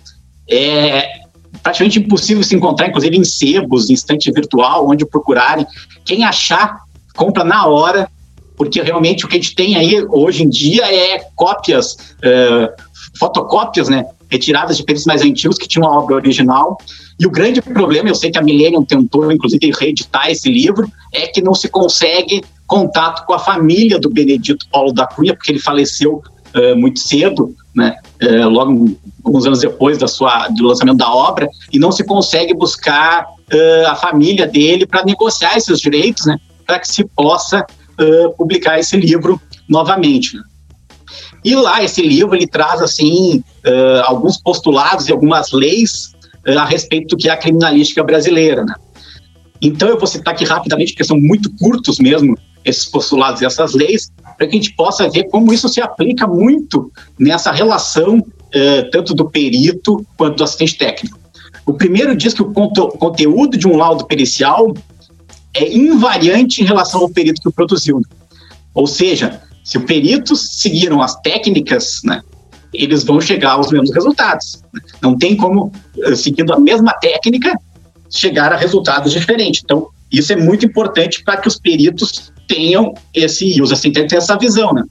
é praticamente impossível se encontrar, inclusive em sebos, em virtual, onde procurarem. Quem achar, compra na hora, porque realmente o que a gente tem aí hoje em dia é cópias, uh, fotocópias, né, retiradas de períodos mais antigos que tinham a obra original. E o grande problema, eu sei que a Millennium tentou, inclusive, reeditar esse livro, é que não se consegue contato com a família do Benedito Paulo da Cunha, porque ele faleceu uh, muito cedo, né, uh, logo alguns anos depois da sua, do lançamento da obra, e não se consegue buscar uh, a família dele para negociar esses direitos, né, para que se possa publicar esse livro novamente. Né. E lá esse livro ele traz assim alguns postulados e algumas leis a respeito do que é a criminalística brasileira. Né? Então eu vou citar aqui rapidamente, porque são muito curtos mesmo esses postulados e essas leis, para que a gente possa ver como isso se aplica muito nessa relação eh, tanto do perito quanto do assistente técnico. O primeiro diz que o conteúdo de um laudo pericial é invariante em relação ao perito que o produziu. Ou seja, se o perito seguiram as técnicas, né, eles vão chegar aos mesmos resultados. Não tem como, eh, seguindo a mesma técnica, chegar a resultados diferentes. Então, isso é muito importante para que os peritos tenham esse, e os assistentes tenham essa visão, né?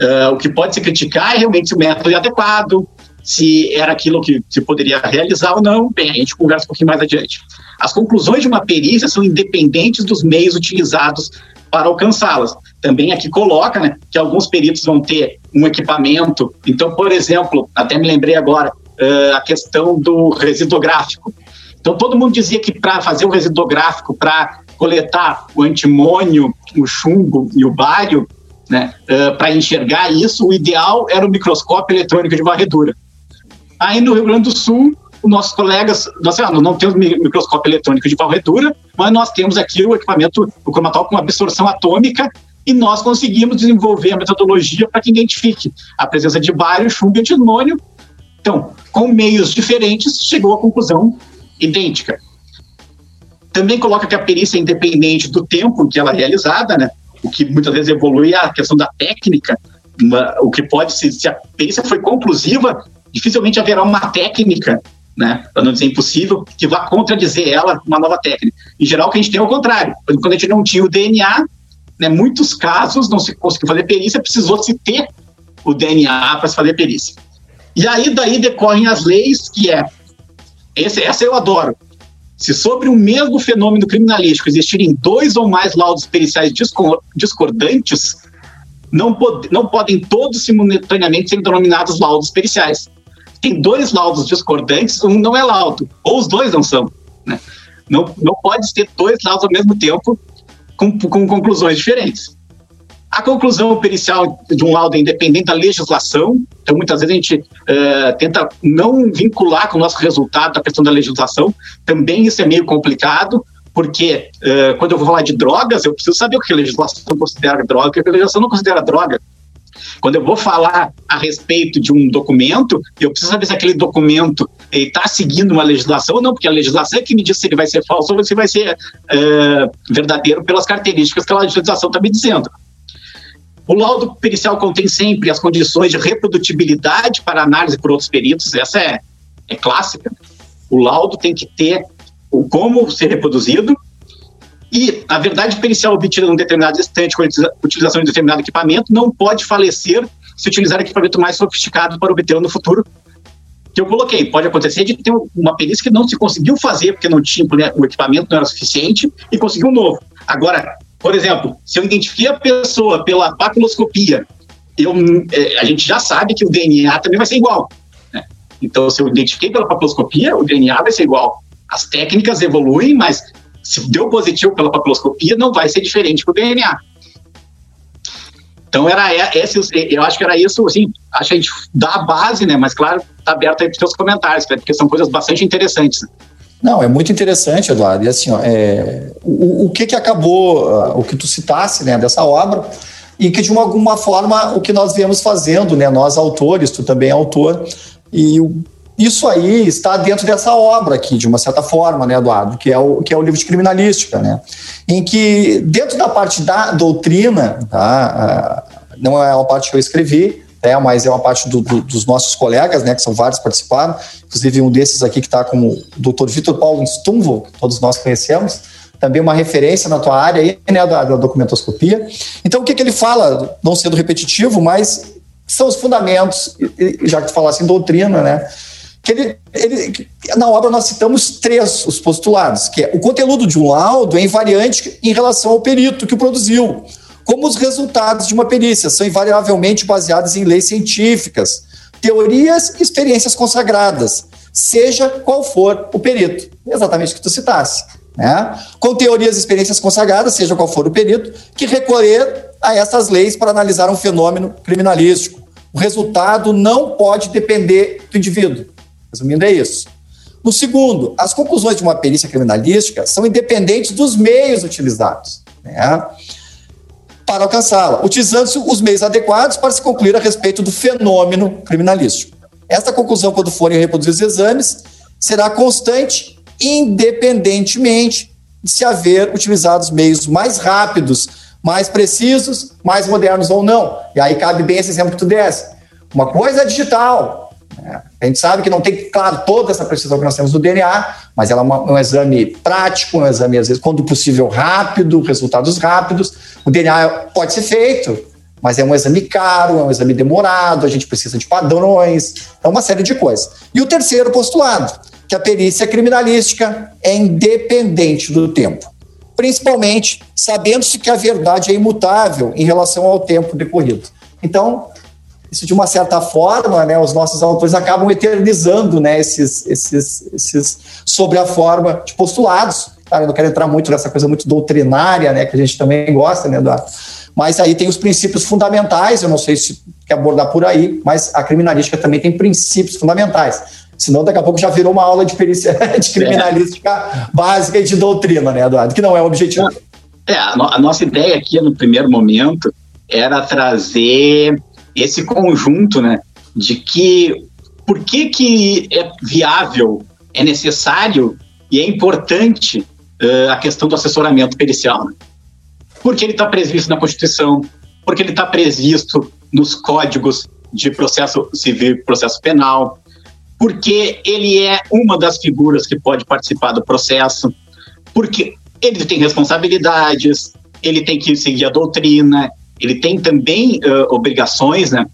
Uh, o que pode se criticar é realmente se o método é adequado, se era aquilo que se poderia realizar ou não. Bem, a gente conversa um pouquinho mais adiante. As conclusões de uma perícia são independentes dos meios utilizados para alcançá-las. Também aqui coloca né, que alguns peritos vão ter um equipamento. Então, por exemplo, até me lembrei agora, uh, a questão do residográfico. Então, todo mundo dizia que para fazer o residográfico, para coletar o antimônio, o chumbo e o bário, né, uh, para enxergar isso, o ideal era o microscópio eletrônico de varredura. Aí no Rio Grande do Sul, os nossos colegas, nós ah, não temos microscópio eletrônico de varredura, mas nós temos aqui o equipamento, o cromatol com absorção atômica, e nós conseguimos desenvolver a metodologia para que identifique a presença de bário, chumbo e antimônio. Então, com meios diferentes, chegou à conclusão idêntica. Também coloca que a perícia é independente do tempo em que ela é realizada, né? o que muitas vezes evolui é a questão da técnica, uma, o que pode ser, se a perícia foi conclusiva, dificilmente haverá uma técnica né, para não dizer impossível, que vá contradizer ela uma nova técnica. Em geral, o que a gente tem é o contrário. Quando a gente não tinha o DNA, né, muitos casos não se conseguiu fazer perícia, precisou se ter o DNA para se fazer perícia. E aí daí decorrem as leis que é esse, essa eu adoro. Se sobre o mesmo fenômeno criminalístico existirem dois ou mais laudos periciais discordantes, não, pod não podem todos simultaneamente ser denominados laudos periciais tem dois laudos discordantes, um não é laudo, ou os dois não são. Né? Não, não pode ter dois laudos ao mesmo tempo com, com conclusões diferentes. A conclusão pericial de um laudo é independente da legislação, então muitas vezes a gente uh, tenta não vincular com o nosso resultado a questão da legislação, também isso é meio complicado, porque uh, quando eu vou falar de drogas, eu preciso saber o que a legislação considera droga e o que a legislação não considera droga. Quando eu vou falar a respeito de um documento, eu preciso saber se aquele documento está seguindo uma legislação ou não, porque a legislação é que me diz se ele vai ser falso ou se vai ser é, verdadeiro pelas características que a legislação está me dizendo. O laudo pericial contém sempre as condições de reprodutibilidade para análise por outros peritos, essa é, é clássica. O laudo tem que ter o como ser reproduzido, e a verdade pericial obtida num determinado instante com a utilização de determinado equipamento não pode falecer se utilizar equipamento mais sofisticado para obtê-lo no futuro. Que eu coloquei, pode acontecer de ter uma perícia que não se conseguiu fazer porque não tinha o equipamento não era suficiente e conseguiu um novo. Agora, por exemplo, se eu identifiquei a pessoa pela papiloscopia, eu, é, a gente já sabe que o DNA também vai ser igual. Né? Então, se eu identifiquei pela papiloscopia, o DNA vai ser igual. As técnicas evoluem, mas se deu positivo pela papiloscopia, não vai ser diferente para o DNA. Então, era esse, eu acho que era isso, assim, acho que a gente dá a base, né? Mas, claro, está aberto aí para os seus comentários, porque são coisas bastante interessantes. Não, é muito interessante, Eduardo. E assim, ó, é, o, o que que acabou, uh, o que tu citasse, né, dessa obra, e que de uma, alguma forma o que nós viemos fazendo, né, nós autores, tu também é autor, e o isso aí está dentro dessa obra aqui, de uma certa forma, né, Eduardo, que é o, que é o livro de criminalística, né, em que, dentro da parte da doutrina, tá, não é uma parte que eu escrevi, né, mas é uma parte do, do, dos nossos colegas, né, que são vários que participaram, inclusive um desses aqui que está como o doutor Vitor Paulo Stumvo, que todos nós conhecemos, também uma referência na tua área aí, né, da, da documentoscopia. Então, o que, que ele fala, não sendo repetitivo, mas são os fundamentos, já que tu falasse em doutrina, né, que ele, ele, na obra nós citamos três os postulados, que é o conteúdo de um laudo é invariante em relação ao perito que o produziu, como os resultados de uma perícia são invariavelmente baseados em leis científicas, teorias e experiências consagradas, seja qual for o perito. Exatamente o que tu citasse. Né? Com teorias e experiências consagradas, seja qual for o perito, que recorrer a essas leis para analisar um fenômeno criminalístico. O resultado não pode depender do indivíduo. Resumindo, é isso. No segundo, as conclusões de uma perícia criminalística são independentes dos meios utilizados. Né? Para alcançá-la, utilizando-se os meios adequados para se concluir a respeito do fenômeno criminalístico. Esta conclusão, quando forem reproduzidos os exames, será constante, independentemente de se haver utilizados meios mais rápidos, mais precisos, mais modernos ou não. E aí cabe bem esse exemplo que tu desse. Uma coisa é digital? A gente sabe que não tem, claro, toda essa precisão que nós temos do DNA, mas ela é um exame prático, um exame, às vezes, quando possível, rápido, resultados rápidos. O DNA pode ser feito, mas é um exame caro, é um exame demorado, a gente precisa de padrões, é uma série de coisas. E o terceiro postulado, que a perícia criminalística é independente do tempo, principalmente sabendo-se que a verdade é imutável em relação ao tempo decorrido. Então, isso de uma certa forma, né, os nossos autores acabam eternizando, né, esses, esses, esses sobre a forma de postulados. Cara, eu não quero entrar muito nessa coisa muito doutrinária, né, que a gente também gosta, né, Eduardo? Mas aí tem os princípios fundamentais, eu não sei se quer abordar por aí, mas a criminalística também tem princípios fundamentais. Senão, daqui a pouco já virou uma aula de perícia [LAUGHS] de criminalística é. básica e de doutrina, né, Eduardo? Que não é o objetivo. É, a, no, a nossa ideia aqui no primeiro momento era trazer esse conjunto, né, de que por que, que é viável, é necessário e é importante uh, a questão do assessoramento pericial. Né? Porque ele está previsto na Constituição, porque ele está previsto nos códigos de processo civil e processo penal, porque ele é uma das figuras que pode participar do processo, porque ele tem responsabilidades, ele tem que seguir a doutrina, ele tem também uh, obrigações, né?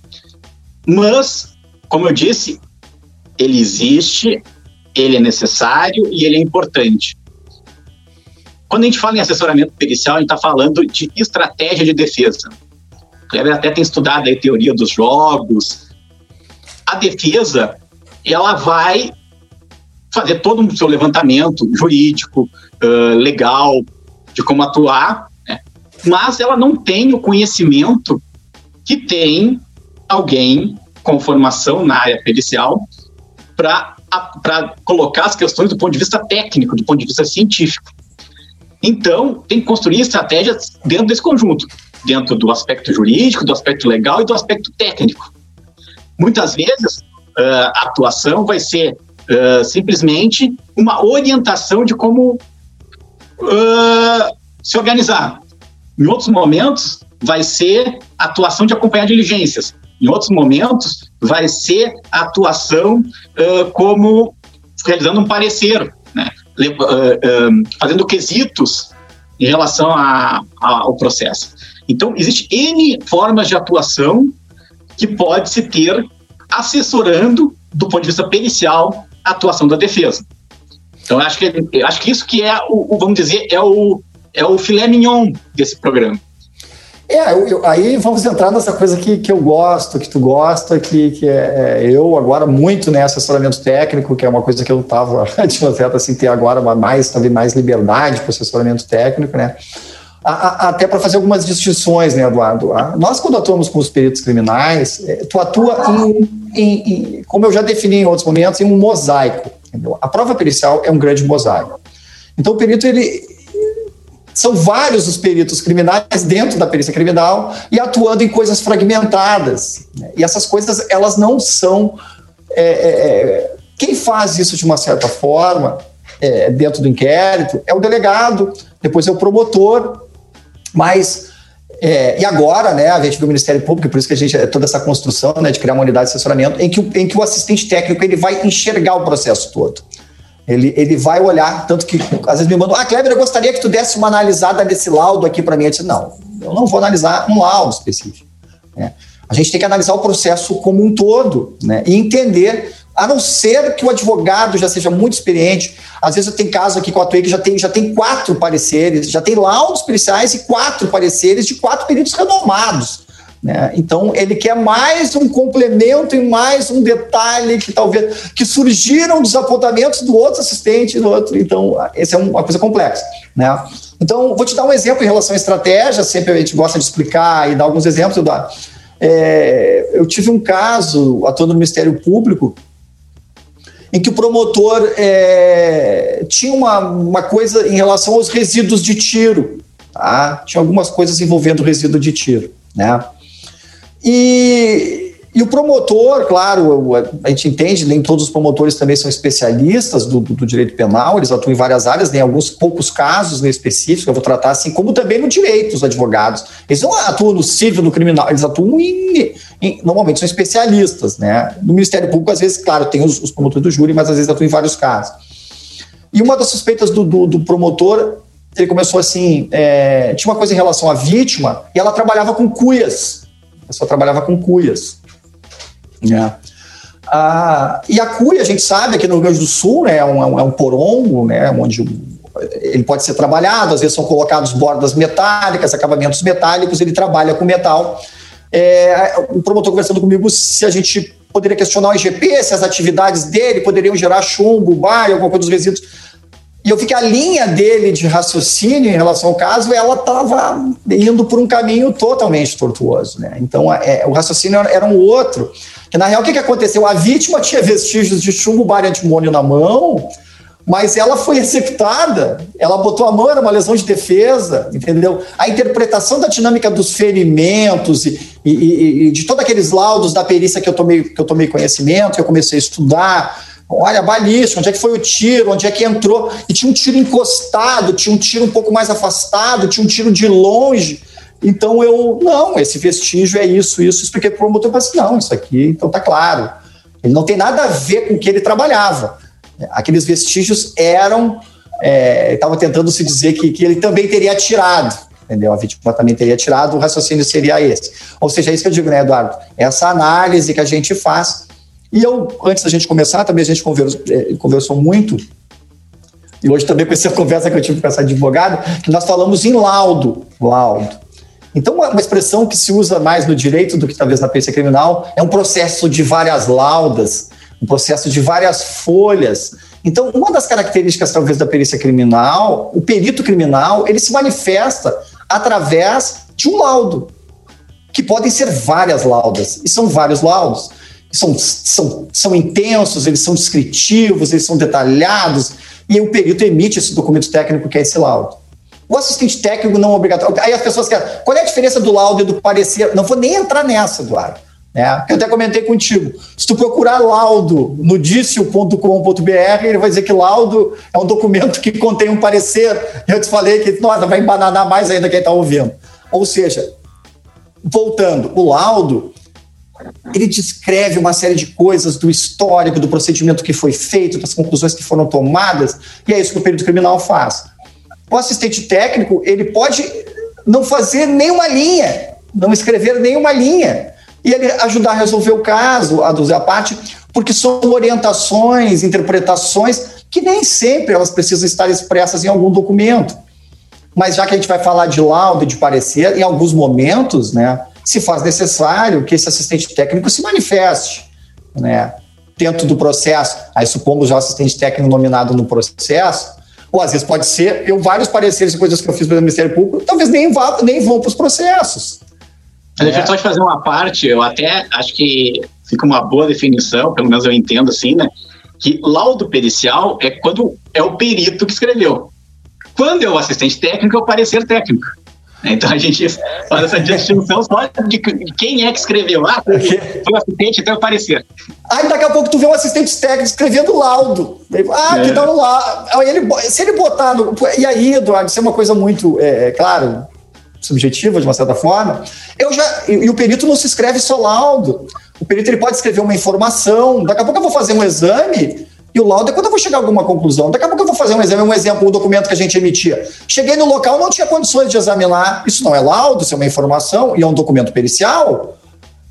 Mas, como eu disse, ele existe, ele é necessário e ele é importante. Quando a gente fala em assessoramento pericial, a gente está falando de estratégia de defesa. O Kleber até tem estudado a teoria dos jogos. A defesa, ela vai fazer todo o seu levantamento jurídico, uh, legal, de como atuar, mas ela não tem o conhecimento que tem alguém com formação na área pericial para colocar as questões do ponto de vista técnico, do ponto de vista científico. Então, tem que construir estratégias dentro desse conjunto, dentro do aspecto jurídico, do aspecto legal e do aspecto técnico. Muitas vezes, a atuação vai ser simplesmente uma orientação de como se organizar. Em outros momentos, vai ser atuação de acompanhar diligências. Em outros momentos, vai ser atuação uh, como realizando um parecer, né? uh, uh, fazendo quesitos em relação a, a, ao processo. Então, existe N formas de atuação que pode se ter assessorando, do ponto de vista pericial, a atuação da defesa. Então, acho que, acho que isso que é o, o vamos dizer, é o, é o filé mignon desse programa. É, eu, eu, aí vamos entrar nessa coisa que, que eu gosto, que tu gosta, que, que é, é eu agora muito né, assessoramento técnico, que é uma coisa que eu estava, [LAUGHS] de uma certa assim, ter agora mais, talvez mais liberdade para assessoramento técnico, né? A, a, até para fazer algumas distinções, né, Eduardo? A, nós, quando atuamos com os peritos criminais, é, tu atua em, em, em, como eu já defini em outros momentos, em um mosaico. Entendeu? A prova pericial é um grande mosaico. Então, o perito, ele, são vários os peritos criminais dentro da perícia criminal e atuando em coisas fragmentadas. Né? E essas coisas, elas não são é, é, Quem faz isso de uma certa forma, é, dentro do inquérito, é o delegado, depois é o promotor, mas é, e agora, né, a gente viu o Ministério Público, por isso que a gente toda essa construção né, de criar uma unidade de assessoramento, em que, em que o assistente técnico ele vai enxergar o processo todo. Ele, ele vai olhar, tanto que às vezes me mandam, ah, Kleber, eu gostaria que tu desse uma analisada desse laudo aqui para mim. Eu disse, não, eu não vou analisar um laudo específico. Né? A gente tem que analisar o processo como um todo né? e entender a não ser que o advogado já seja muito experiente. Às vezes eu tenho caso aqui com a Atuei que já tem, já tem quatro pareceres, já tem laudos policiais e quatro pareceres de quatro peritos renomados. Né? Então ele quer mais um complemento e mais um detalhe que talvez que surgiram dos apontamentos do outro assistente do outro. Então essa é uma coisa complexa, né? Então vou te dar um exemplo em relação à estratégia. Sempre a gente gosta de explicar e dar alguns exemplos. Eduardo. É, eu tive um caso atuando no Ministério Público em que o promotor é, tinha uma, uma coisa em relação aos resíduos de tiro. Tá? Tinha algumas coisas envolvendo resíduo de tiro. Né? E, e o promotor, claro, a gente entende, nem todos os promotores também são especialistas do, do, direito penal, eles atuam em várias áreas, tem alguns poucos casos né, específicos, eu vou tratar assim, como também no direito, os advogados. Eles não atuam no civil, no criminal, eles atuam em, em normalmente são especialistas, né? No Ministério Público, às vezes, claro, tem os, os promotores do júri, mas às vezes atuam em vários casos. E uma das suspeitas do, do, do promotor, ele começou assim, é, tinha uma coisa em relação à vítima, e ela trabalhava com cuias, a pessoa trabalhava com cuias. É. Ah, e a cuia, a gente sabe, aqui no Rio Grande do Sul, né, é, um, é um porongo, né, onde ele pode ser trabalhado, às vezes são colocados bordas metálicas, acabamentos metálicos, ele trabalha com metal. É, o promotor conversando comigo se a gente poderia questionar o IGP, se as atividades dele poderiam gerar chumbo, baio, alguma coisa dos resíduos. E eu vi que a linha dele de raciocínio em relação ao caso, ela estava indo por um caminho totalmente tortuoso. Né? Então, é, o raciocínio era um outro. Que, na real, o que, que aconteceu? A vítima tinha vestígios de chumbo bário antimônio na mão, mas ela foi executada, ela botou a mão, era uma lesão de defesa, entendeu? A interpretação da dinâmica dos ferimentos e, e, e de todos aqueles laudos da perícia que eu, tomei, que eu tomei conhecimento, que eu comecei a estudar, Olha, balística, onde é que foi o tiro, onde é que entrou? E tinha um tiro encostado, tinha um tiro um pouco mais afastado, tinha um tiro de longe. Então eu, não, esse vestígio é isso, isso. Expliquei para o promotor, eu assim, não, isso aqui, então tá claro. Ele não tem nada a ver com o que ele trabalhava. Aqueles vestígios eram, é, estava tentando se dizer que, que ele também teria atirado, entendeu? A vítima também teria atirado, o raciocínio seria esse. Ou seja, é isso que eu digo, né, Eduardo? Essa análise que a gente faz e eu, antes da gente começar, também a gente conversou, é, conversou muito, e hoje também com essa [LAUGHS] conversa que eu tive com essa advogada, que nós falamos em laudo. Laudo. Então, uma expressão que se usa mais no direito do que talvez na perícia criminal é um processo de várias laudas, um processo de várias folhas. Então, uma das características, talvez, da perícia criminal, o perito criminal, ele se manifesta através de um laudo, que podem ser várias laudas, e são vários laudos são, são, são intensos, eles são descritivos, eles são detalhados, e o perito emite esse documento técnico que é esse laudo. O assistente técnico não é obrigatório. Aí as pessoas querem. Qual é a diferença do laudo e do parecer? Não vou nem entrar nessa, Eduardo. Né? Eu até comentei contigo. Se tu procurar laudo no dicio.com.br, ele vai dizer que laudo é um documento que contém um parecer. Eu te falei que, nossa, vai embananar mais ainda quem está ouvindo. Ou seja, voltando, o laudo ele descreve uma série de coisas do histórico, do procedimento que foi feito, das conclusões que foram tomadas, e é isso que o período criminal faz. O assistente técnico, ele pode não fazer nenhuma linha, não escrever nenhuma linha, e ele ajudar a resolver o caso, a a parte, porque são orientações, interpretações que nem sempre elas precisam estar expressas em algum documento. Mas já que a gente vai falar de laudo de parecer, em alguns momentos, né, se faz necessário que esse assistente técnico se manifeste, né? Dentro do processo, aí supomos já o assistente técnico nominado no processo, ou às vezes pode ser, eu vários pareceres e coisas que eu fiz pelo Ministério Público, talvez nem, vá, nem vão para os processos. Mas deixa eu só te fazer uma parte, eu até acho que fica uma boa definição, pelo menos eu entendo assim, né? Que laudo pericial é quando é o perito que escreveu. Quando é o assistente técnico, é o parecer técnico. [LAUGHS] Então a gente faz essa distinção só de quem é que escreveu. Ah, foi, o assistente, então parecer. Aí daqui a pouco tu vê um assistente técnico escrevendo laudo. Ah, é. que dá um laudo. Ele, se ele botar no. E aí, Eduardo, isso é uma coisa muito, é, é, claro, subjetiva de uma certa forma. Eu já. E, e, o perito não se escreve só laudo. O perito ele pode escrever uma informação. Daqui a pouco eu vou fazer um exame e o laudo é quando eu vou chegar a alguma conclusão. Daqui a pouco eu vou fazer um exame, um exemplo, um documento que a gente emitia. Cheguei no local, não tinha condições de examinar. Isso não é laudo, isso é uma informação e é um documento pericial.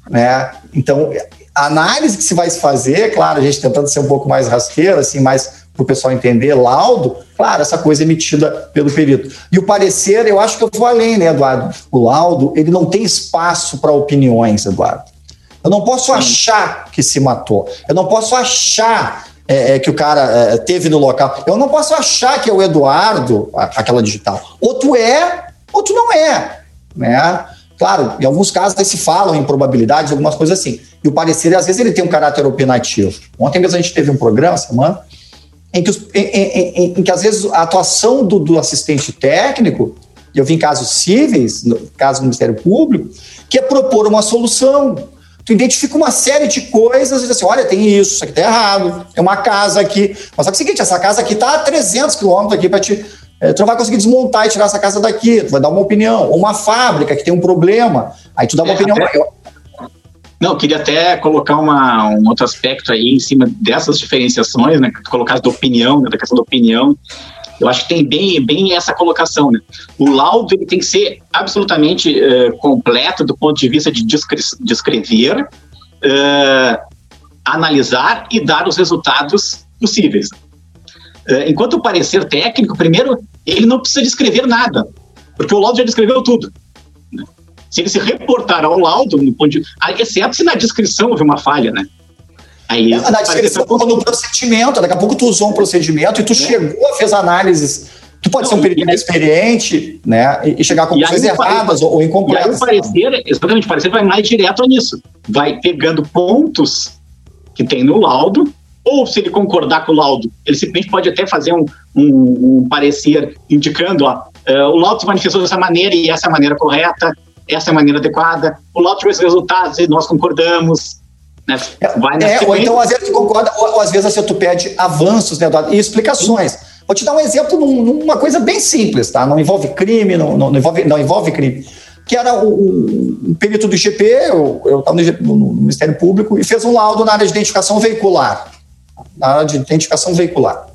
Né? Então, a análise que se vai fazer, claro, a gente tentando ser um pouco mais rasqueiro, assim, mais para o pessoal entender, laudo, claro, essa coisa emitida pelo perito. E o parecer, eu acho que eu vou além, né, Eduardo? O laudo, ele não tem espaço para opiniões, Eduardo. Eu não posso Sim. achar que se matou. Eu não posso achar é, é, que o cara é, teve no local. Eu não posso achar que é o Eduardo, aquela digital. Outro é, outro não é. Né? Claro, em alguns casos se falam em probabilidades, algumas coisas assim. E o parecer, às vezes, ele tem um caráter opinativo. Ontem mesmo a gente teve um programa, semana, em que, os, em, em, em que às vezes a atuação do, do assistente técnico, eu vi em casos cíveis, no caso do Ministério Público, que é propor uma solução tu identifica uma série de coisas e diz assim, olha, tem isso, isso aqui tá errado, tem uma casa aqui. Mas só que é o seguinte, essa casa aqui tá a 300 quilômetros aqui para te... É, tu não vai conseguir desmontar e tirar essa casa daqui, tu vai dar uma opinião. Ou uma fábrica que tem um problema, aí tu dá uma é, opinião até... Não, eu queria até colocar uma, um outro aspecto aí em cima dessas diferenciações, né? Que tu colocaste da opinião, né, da questão da opinião. Eu acho que tem bem, bem essa colocação. Né? O laudo ele tem que ser absolutamente uh, completo do ponto de vista de descre descrever, uh, analisar e dar os resultados possíveis. Uh, enquanto o parecer técnico, primeiro, ele não precisa descrever nada, porque o laudo já descreveu tudo. Né? Se ele se reportar ao laudo, no ponto de, exceto se na descrição houve uma falha, né? Aí, é, na descrição, no procedimento, daqui a pouco tu usou um procedimento e tu é. chegou, fez análises. Tu pode não, ser um perito experiente, né? E chegar a conclusões erradas ou, ou incompletas. E aí o parecer, exatamente, o parecer vai mais direto nisso. Vai pegando pontos que tem no laudo, ou se ele concordar com o laudo, ele simplesmente pode até fazer um, um, um parecer indicando, ó, uh, o laudo se manifestou dessa maneira e essa é a maneira correta, essa é a maneira adequada, o laudo tivesse resultados e nós concordamos, né? É, ou então, às vezes, tu concorda, ou, ou, às vezes assim, tu pede avanços né, e explicações. Vou te dar um exemplo numa coisa bem simples, tá? Não envolve crime, não, não, envolve, não envolve crime. Que era o, o, o perito do IGP, eu estava no, no, Ministério Público, e fez um laudo na área de identificação veicular. Na área de identificação veicular.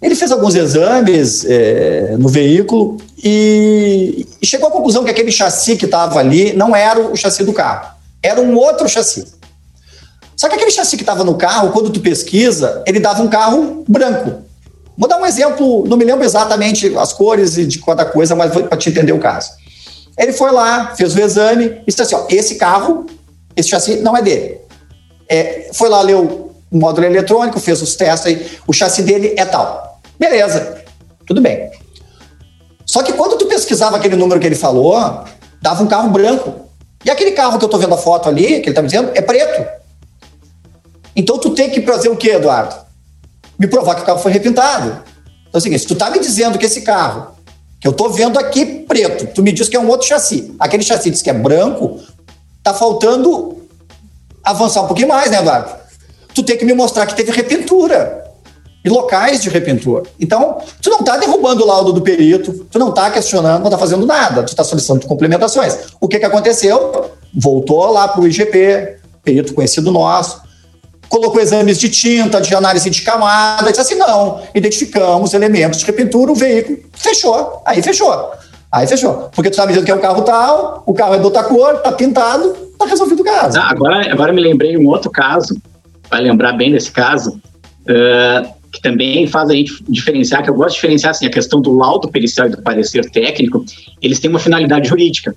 Ele fez alguns exames é, no veículo e, e, chegou à conclusão que aquele chassi que estava ali não era o chassi do carro, era um outro chassi. Só que aquele chassi que estava no carro, quando tu pesquisa, ele dava um carro branco. Vou dar um exemplo, não me lembro exatamente as cores e de cada coisa, mas para te entender o caso. Ele foi lá, fez o exame e disse assim: ó, esse carro, esse chassi não é dele. É, foi lá, leu o módulo eletrônico, fez os testes aí, o chassi dele é tal. Beleza, tudo bem. Só que quando tu pesquisava aquele número que ele falou, dava um carro branco. E aquele carro que eu estou vendo a foto ali, que ele está me dizendo, é preto. Então tu tem que fazer o quê, Eduardo? Me provar que o carro foi repintado. Então é o seguinte, se tu tá me dizendo que esse carro, que eu tô vendo aqui preto, tu me diz que é um outro chassi. Aquele chassi diz que é branco, tá faltando avançar um pouquinho mais, né, Eduardo? Tu tem que me mostrar que teve repintura e locais de repintura. Então, tu não está derrubando o laudo do perito, tu não está questionando, não está fazendo nada, tu está solicitando complementações. O que, que aconteceu? Voltou lá para o IGP, perito conhecido nosso, colocou exames de tinta, de análise de camada, disse assim, não, identificamos elementos de repintura, o veículo fechou, aí fechou. Aí fechou. Porque tu tá me dizendo que é um carro tal, o carro é de outra cor, tá pintado, tá resolvido o caso. Ah, agora, agora me lembrei um outro caso, para lembrar bem desse caso, uh, que também faz a gente diferenciar, que eu gosto de diferenciar assim, a questão do laudo pericial e do parecer técnico, eles têm uma finalidade jurídica.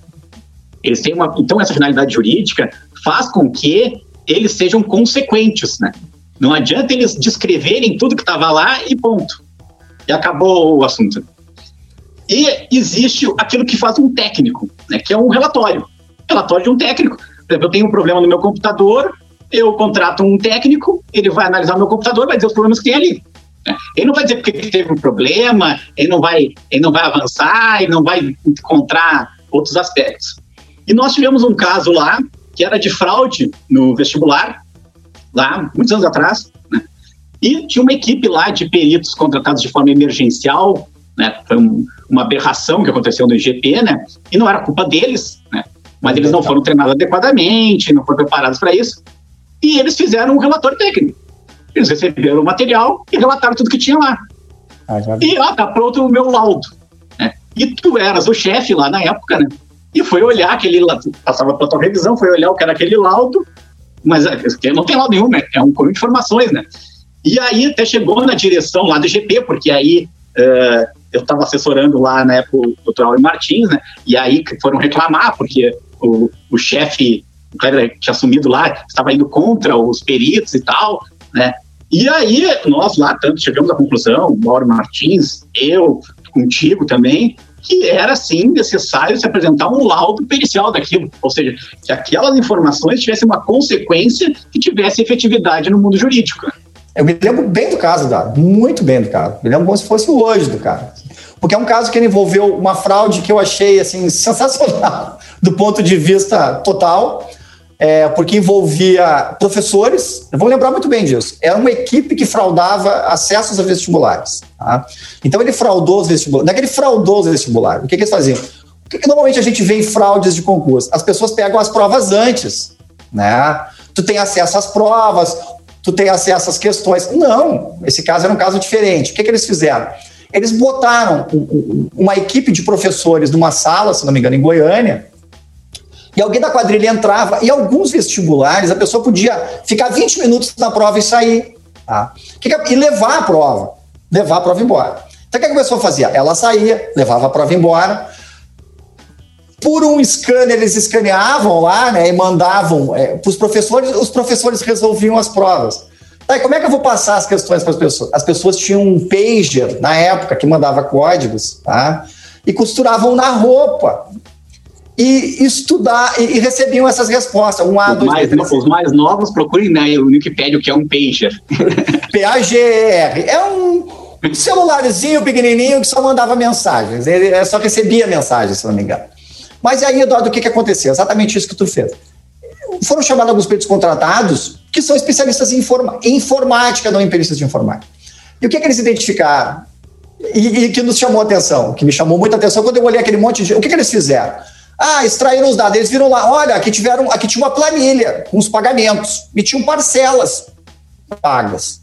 Eles têm uma, então essa finalidade jurídica faz com que eles sejam consequentes, né? Não adianta eles descreverem tudo que estava lá e ponto. E acabou o assunto. E existe aquilo que faz um técnico, né, que é um relatório. Relatório de um técnico. Por exemplo, eu tenho um problema no meu computador, eu contrato um técnico, ele vai analisar o meu computador, vai dizer os problemas que tem ali. Né? Ele não vai dizer porque teve um problema, ele não vai, ele não vai avançar, ele não vai encontrar outros aspectos. E nós tivemos um caso lá que era de fraude no vestibular, lá muitos anos atrás, né? e tinha uma equipe lá de peritos contratados de forma emergencial, né? Foi um, uma aberração que aconteceu no IGP, né? E não era culpa deles, né? Mas eles não foram treinados adequadamente, não foram preparados para isso. E eles fizeram um relatório técnico. Eles receberam o material e relataram tudo que tinha lá. Ah, e ó, tá pronto o meu laudo. Né? E tu eras o chefe lá na época, né? E foi olhar aquele, passava pela tua revisão, foi olhar o que era aquele laudo, mas é, não tem laudo nenhum, né? É um conjunto de informações, né? E aí até chegou na direção lá do GP, porque aí uh, eu estava assessorando lá na época o Dr. Auri Martins, né? E aí foram reclamar, porque o, o chefe, o Kleber tinha assumido lá, estava indo contra os peritos e tal, né? E aí nós lá tanto chegamos à conclusão, Mauro Martins, eu, contigo também, que era sim necessário se apresentar um laudo pericial daquilo, ou seja, que aquelas informações tivessem uma consequência que tivesse efetividade no mundo jurídico. Eu me lembro bem do caso, Dado, muito bem do caso. Me lembro como se fosse hoje do caso. Porque é um caso que envolveu uma fraude que eu achei assim sensacional [LAUGHS] do ponto de vista total, é, porque envolvia professores. Eu vou lembrar muito bem disso. Era uma equipe que fraudava acessos a vestibulares. Tá? Então ele fraudou os vestibulares. Não é que ele fraudou os vestibulares. O que, que eles faziam? O que, que normalmente a gente vê em fraudes de concurso? As pessoas pegam as provas antes, né? Tu tem acesso às provas, tu tem acesso às questões. Não, esse caso era um caso diferente. O que, que eles fizeram? Eles botaram uma equipe de professores numa sala, se não me engano, em Goiânia, e alguém da quadrilha entrava, e alguns vestibulares a pessoa podia ficar 20 minutos na prova e sair. Tá? E levar a prova. Levar a prova embora. Então o que a pessoa fazia? Ela saía, levava a prova embora, por um scanner, eles escaneavam lá né, e mandavam é, para os professores, os professores resolviam as provas. Aí, como é que eu vou passar as questões para as pessoas? As pessoas tinham um pager na época que mandava códigos, tá? E costuravam na roupa. E estudar e, e recebiam essas respostas. Um A, os, dois, mais, três, os mais novos procurem né, no Wikipedia o que é um pager. [LAUGHS] PAGR. É um celularzinho pequenininho que só mandava mensagens. Ele só recebia mensagens, se não me engano. Mas aí, Eduardo, o que, que aconteceu? Exatamente isso que tu fez. Foram chamados alguns peritos contratados que são especialistas em, informa informática, não em perícias de informática. E o que, que eles identificaram? E, e, que nos chamou a atenção, que me chamou muita atenção quando eu olhei aquele monte de. O que, que eles fizeram? Ah, extraíram os dados. Eles viram lá, olha, aqui tiveram, aqui tinha uma planilha com os pagamentos e tinham parcelas pagas.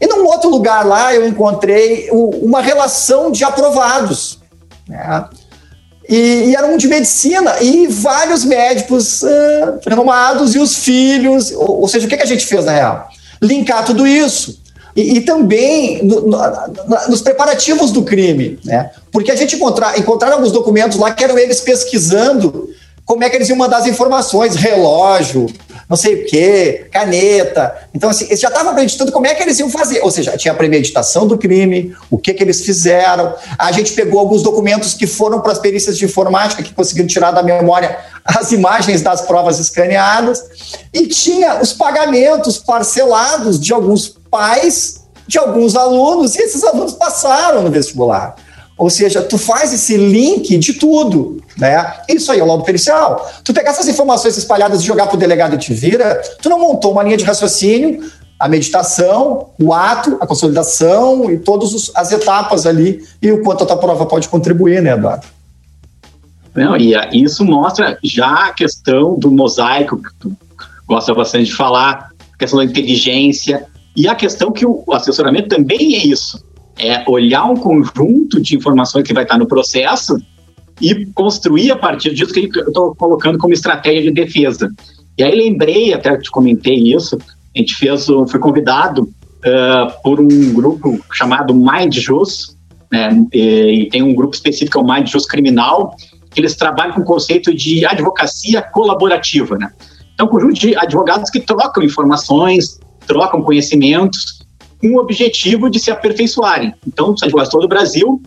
E num outro lugar lá eu encontrei uma relação de aprovados. Né? E, e eram de medicina, e vários médicos uh, renomados e os filhos. Ou, ou, seja, o que, que a gente fez na real? Linkar tudo isso. E, e também no, no, nos preparativos do crime, né? Porque a gente encontrar, encontraram alguns documentos lá que eram eles pesquisando como é que eles iam mandar as informações, relógio, não sei o quê, caneta. Então, assim, eles já estavam acreditando como é que eles iam fazer. Ou seja, tinha a premeditação do crime, o que, que eles fizeram. A gente pegou alguns documentos que foram para as perícias de informática, que conseguiram tirar da memória as imagens das provas escaneadas. E tinha os pagamentos parcelados de alguns pais, de alguns alunos, e esses alunos passaram no vestibular. Ou seja, tu faz esse link de tudo, né? Isso aí é o laudo pericial. Tu pegar essas informações espalhadas e jogar para o delegado e te vira, tu não montou uma linha de raciocínio, a meditação, o ato, a consolidação e todas as etapas ali e o quanto a tua prova pode contribuir, né, Eduardo? Não, e isso mostra já a questão do mosaico, que tu gosta bastante de falar, a questão da inteligência, e a questão que o assessoramento também é isso é olhar um conjunto de informações que vai estar no processo e construir a partir disso que eu estou colocando como estratégia de defesa. E aí lembrei, até te comentei isso, a gente fez, foi convidado uh, por um grupo chamado Mind Jus, né, e, e, tem um grupo específico, é o Mind Jus Criminal, que eles trabalham com o conceito de advocacia colaborativa. Né? Então, um conjunto de advogados que trocam informações, trocam conhecimentos com o objetivo de se aperfeiçoarem. Então, são advogados todo o Brasil,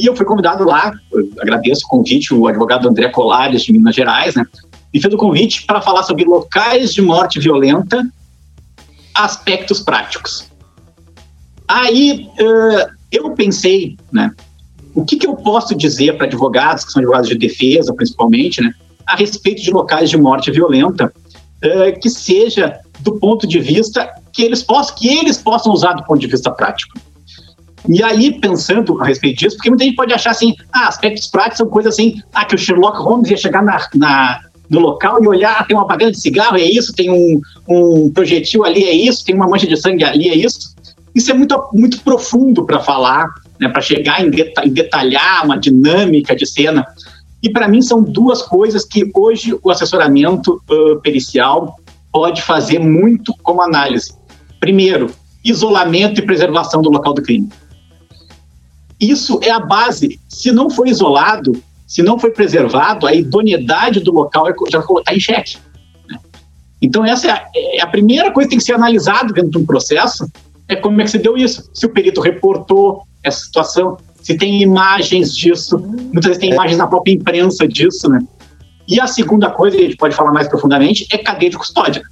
e eu fui convidado lá, agradeço o convite, o advogado André Colares, de Minas Gerais, né, me fez o convite para falar sobre locais de morte violenta, aspectos práticos. Aí uh, eu pensei, né? O que, que eu posso dizer para advogados, que são advogados de defesa, principalmente, né? A respeito de locais de morte violenta, uh, que seja do ponto de vista que eles possam, que eles possam usar do ponto de vista prático. E aí, pensando a respeito disso, porque muita gente pode achar assim, ah, aspectos práticos são coisas assim, ah, que o Sherlock Holmes ia chegar na, na no local e olhar, ah, tem uma bagagem de cigarro, é isso, tem um, um projetil ali, é isso, tem uma mancha de sangue ali, é isso. Isso é muito, muito profundo para falar, né, para chegar em, deta em detalhar uma dinâmica de cena. E para mim são duas coisas que hoje o assessoramento uh, pericial pode fazer muito como análise. Primeiro, isolamento e preservação do local do crime. Isso é a base. Se não for isolado, se não foi preservado, a idoneidade do local é já está em xeque. Né? Então, essa é a, é a, primeira coisa que tem que ser analisada dentro de um processo, é como é que se deu isso. Se o perito reportou essa situação, se tem imagens disso, muitas vezes tem é. imagens na própria imprensa disso, né? E a segunda coisa, que a gente pode falar mais profundamente, é cadeia de custódia.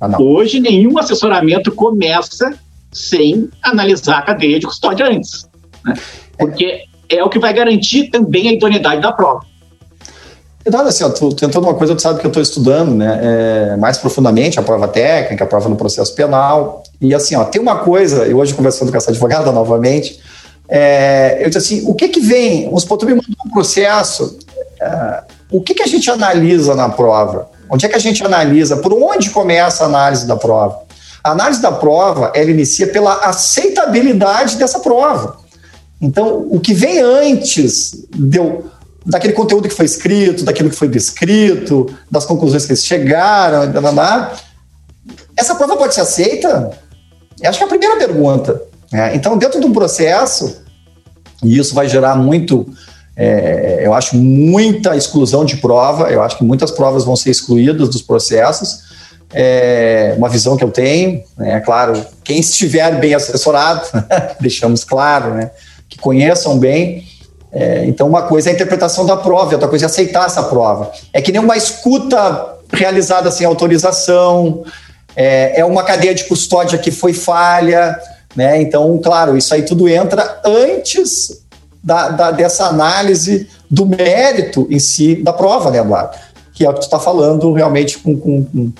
Ah, Hoje, nenhum assessoramento começa sem analisar a cadeia de custódia antes. Né? Porque é o que vai garantir também a idoneidade da prova. Eduardo, assim, tu, tentando uma coisa, tu sabe que eu estou estudando né, é, mais profundamente a prova técnica, a prova no processo penal. E assim, ó, tem uma coisa, e hoje conversando com essa advogada [LAUGHS] novamente, é, eu disse assim, o que que vem? Os tu me mandou um processo, é, o que que a gente analisa na prova? Onde é que a gente analisa? Por onde começa a análise da prova? A análise da prova, ela inicia pela aceitabilidade dessa prova. Então, o que vem antes deu, daquele conteúdo que foi escrito, daquilo que foi descrito, das conclusões que eles chegaram, essa prova pode ser aceita? Eu acho que é a primeira pergunta. Né? Então, dentro de um processo, e isso vai gerar muito, é, eu acho, muita exclusão de prova, eu acho que muitas provas vão ser excluídas dos processos, é uma visão que eu tenho, né? Claro, quem estiver bem assessorado, [LAUGHS] deixamos claro, né? Que conheçam bem. É, então, uma coisa é a interpretação da prova, outra coisa é aceitar essa prova. É que nem uma escuta realizada sem autorização, é, é uma cadeia de custódia que foi falha, né? Então, claro, isso aí tudo entra antes da, da, dessa análise do mérito em si da prova, né, Eduardo? Que é o que tu está falando realmente com, com, com,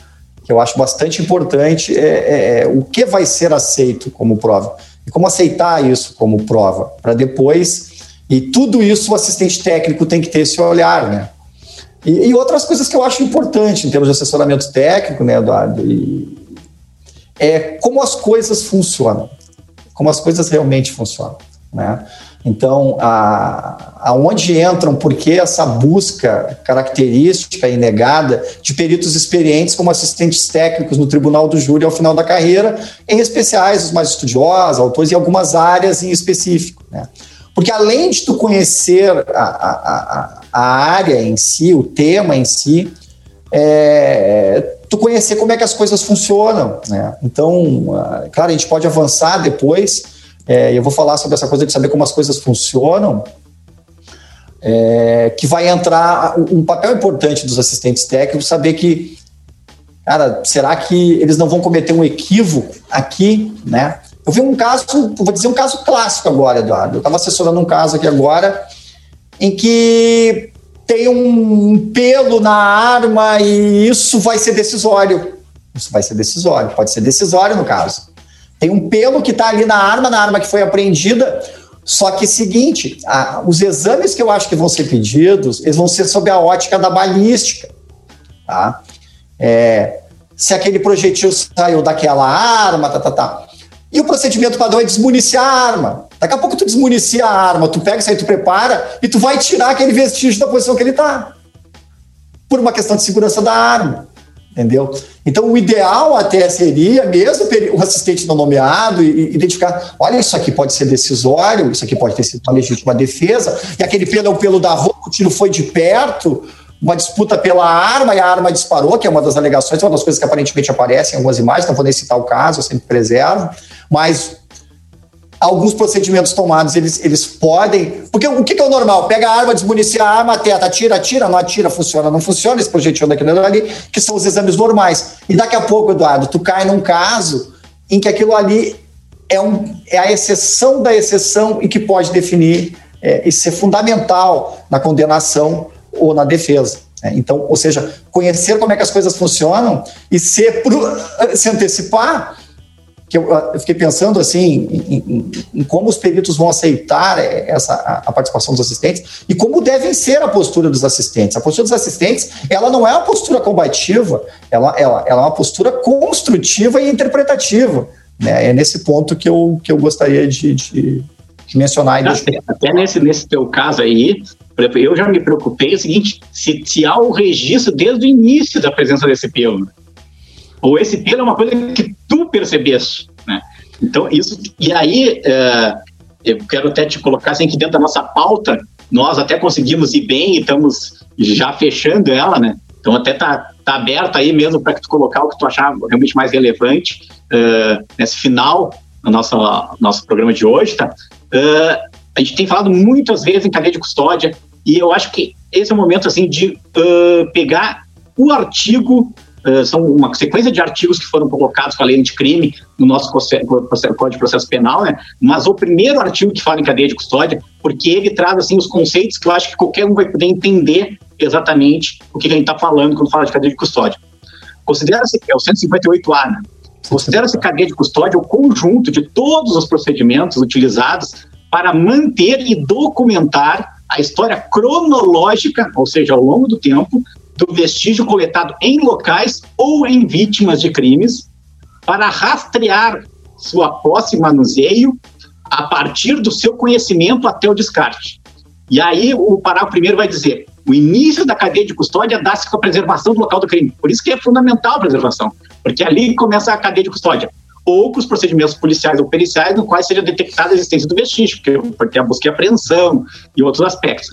que eu acho bastante importante, é, é, é o que vai ser aceito como prova. E como aceitar isso como prova? Para depois. E tudo isso o assistente técnico tem que ter esse olhar, né? E, e, outras coisas que eu acho importante em termos de assessoramento técnico, né, Eduardo? E, é como as coisas funcionam, como as coisas realmente funcionam, né? Então, a, aonde entram, por que essa busca característica e negada de peritos experientes como assistentes técnicos no tribunal do júri ao final da carreira, em especiais os mais estudiosos, autores, em algumas áreas em específico. Né? Porque além de tu conhecer a, a, a, área em si, o tema em si, é, tu conhecer como é que as coisas funcionam. Né? Então, claro, a gente pode avançar depois, é, eu vou falar sobre essa coisa de saber como as coisas funcionam, é, que vai entrar um papel importante dos assistentes técnicos, saber que, cara, será que eles não vão cometer um equívoco aqui, né? Eu vi um caso, vou dizer um caso clássico agora, Eduardo. Eu estava assessorando um caso aqui agora em que tem um pelo na arma e isso vai ser decisório. Isso vai ser decisório, pode ser decisório no caso. Tem um pelo que está ali na arma, na arma que foi apreendida. Só que seguinte, a, os exames que eu acho que vão ser pedidos, eles vão ser sob a ótica da balística, tá? É, se aquele projetil saiu daquela arma, tá, tá, tá. E o procedimento padrão é desmuniciar a arma. Daqui a pouco tu desmunicia a arma, tu pega isso aí, tu prepara e tu vai tirar aquele vestígio da posição que ele tá. Por uma questão de segurança da arma entendeu? Então, o ideal até seria mesmo o assistente não nomeado identificar, olha, isso aqui pode ser decisório, isso aqui pode ter sido uma legítima defesa, e aquele pelo é pelo da roupa, o tiro foi de perto, uma disputa pela arma e a arma disparou, que é uma das alegações, uma das coisas que aparentemente aparecem em algumas imagens, não vou nem citar o caso, eu sempre preservo, mas alguns procedimentos tomados, eles, eles podem. Porque o que, que é o normal? Pega a arma, desmunicia a arma, teta, atira, atira, não atira, funciona, não funciona, esse projetil daquilo ali, que são os exames normais. E daqui a pouco, Eduardo, tu cai num caso em que aquilo ali é, um, é a exceção da exceção e que pode definir é, e ser fundamental na condenação ou na defesa. Né? Então, ou seja, conhecer como é que as coisas funcionam e ser, [LAUGHS] se antecipar que eu, eu, fiquei pensando assim em, em, em, como os peritos vão aceitar essa a, a, participação dos assistentes e como devem ser a postura dos assistentes. A postura dos assistentes, ela não é uma postura combativa, ela, ela, ela é uma postura construtiva e interpretativa. Né? É nesse ponto que eu, que eu gostaria de, de, de mencionar. Até, até, nesse, nesse teu caso aí, eu já me preocupei é o seguinte, se, se há o registro desde o início da presença desse pelo, ou esse pelo é uma coisa que tu percebeste, né? Então, isso... E aí, uh, eu quero até te colocar assim, que dentro da nossa pauta, nós até conseguimos ir bem e estamos já fechando ela, né? Então, até tá, tá aberto aí mesmo para que tu colocar o que tu achar realmente mais relevante uh, nesse final do nosso, nosso programa de hoje, tá? Uh, a gente tem falado muitas vezes em cadeia de custódia e eu acho que esse é o momento assim de pegar o artigo Uh, são uma sequência de artigos que foram colocados com a lei anticrime no nosso Código de Processo Penal, né? mas o primeiro artigo que fala em cadeia de custódia, porque ele traz assim os conceitos que eu acho que qualquer um vai poder entender exatamente o que a gente está falando quando fala de cadeia de custódia. Considera-se, é o 158A, né? Considera-se cadeia de custódia o conjunto de todos os procedimentos utilizados para manter e documentar a história cronológica, ou seja, ao longo do tempo, do vestígio coletado em locais ou em vítimas de crimes para rastrear sua posse e manuseio a partir do seu conhecimento até o descarte. E aí o parágrafo primeiro vai dizer: o início da cadeia de custódia dá-se com a preservação do local do crime. Por isso que é fundamental a preservação, porque ali começa a cadeia de custódia. Ou com os procedimentos policiais ou periciais no quais seja detectada a existência do vestígio, porque, porque a busca e apreensão e outros aspectos.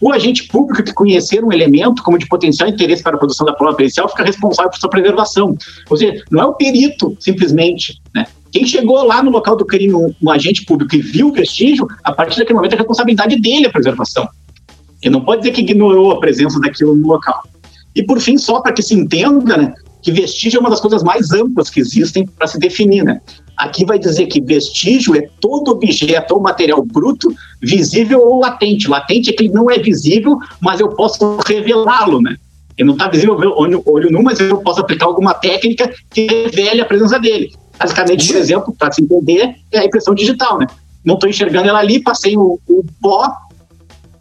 O agente público que conhecer um elemento como de potencial interesse para a produção da prova pericial fica responsável por sua preservação. Ou seja, não é o perito, simplesmente. Né? Quem chegou lá no local do crime, um, um agente público, e viu o vestígio, a partir daquele momento é responsabilidade dele a preservação. Ele não pode dizer que ignorou a presença daquilo no local. E, por fim, só para que se entenda, né, que vestígio é uma das coisas mais amplas que existem para se definir. Né? Aqui vai dizer que vestígio é todo objeto ou material bruto, visível ou latente. Latente é que ele não é visível, mas eu posso revelá-lo, né? Ele não está visível olho, olho nu, mas eu posso aplicar alguma técnica que revele a presença dele. Basicamente, por exemplo, para se entender, é a impressão digital, né? Não estou enxergando ela ali, passei o, o pó,